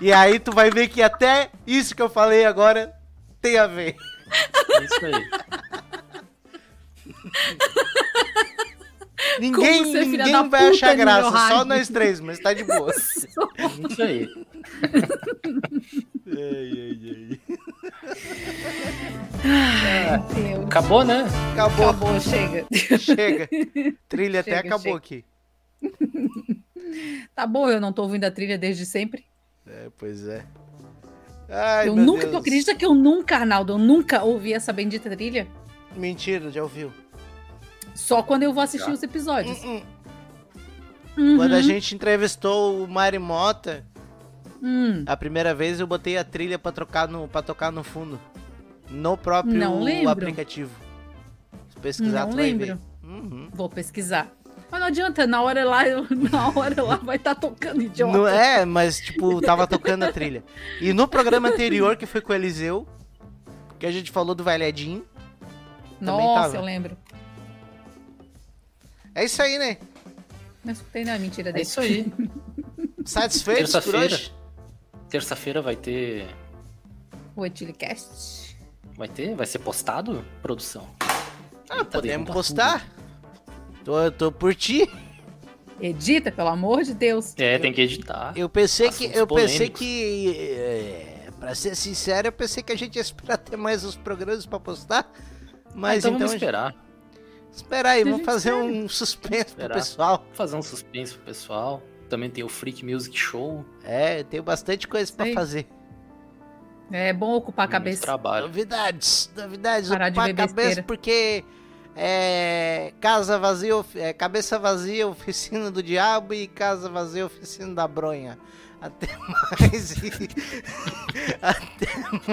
E aí tu vai ver que até isso que eu falei agora tem a ver. Isso aí. <laughs> Ninguém, ninguém vai achar graça, só nós três, mas tá de boa. <laughs> Isso aí. <laughs> Deus. Acabou, né? Acabou, Acabou, chega. chega. Trilha até Chega, acabou chega. aqui. <laughs> Tá bom, eu não tô ouvindo a trilha desde sempre. É, pois é. Ai, eu meu nunca, Deus. tu acredita que eu nunca, Arnaldo, eu nunca ouvi essa bendita trilha? Mentira, já ouviu. Só quando eu vou assistir os episódios. Hum, Uhum. Quando a gente entrevistou o Mari Mota, Hum, a primeira vez eu botei a trilha pra, trocar no, pra tocar no fundo. No próprio aplicativo. Se pesquisar, Não tu vai lembro. ver. Uhum. vou pesquisar. Mas não adianta, na hora lá, <laughs> na hora lá vai estar tocando idiota. Não é, mas tipo, tava tocando a trilha. E no programa anterior, que foi com o Eliseu, que a gente falou do Valhadinho. também Nossa, tava. eu lembro. É isso aí, né? Não escutei, não, é mentira É dele. isso aí. Satisfeitos por Terça-feira. Terça-feira vai ter. O Etilicast. Vai ter? Vai ser postado, produção? Ah, podemos derruba postar. Tô, tô por ti. Edita, pelo amor de Deus. É, tem que editar. Eu pensei que. Assuntos Eu pensei polêmicos. que. É, pra ser sincero, eu pensei que a gente ia esperar ter mais os programas pra postar. Mas então, então. vamos esperar. Espera aí, vamos gente fazer espera. um suspense pro pessoal. Vou fazer um suspense pro pessoal. Também tem o Freak Music Show. É, eu tenho bastante coisa pra Aí. fazer. É bom ocupar a cabeça. Trabalho. Novidades, novidades, Parar de ocupar a cabeça besteira. porque é casa vazia, é, cabeça vazia, oficina do diabo e casa vazia, oficina da bronha. Até mais e <laughs> até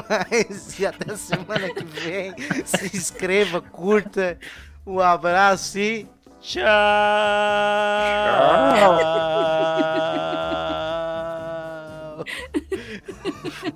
mais e até semana que vem. Se inscreva, curta, um abraço e tchau. <laughs>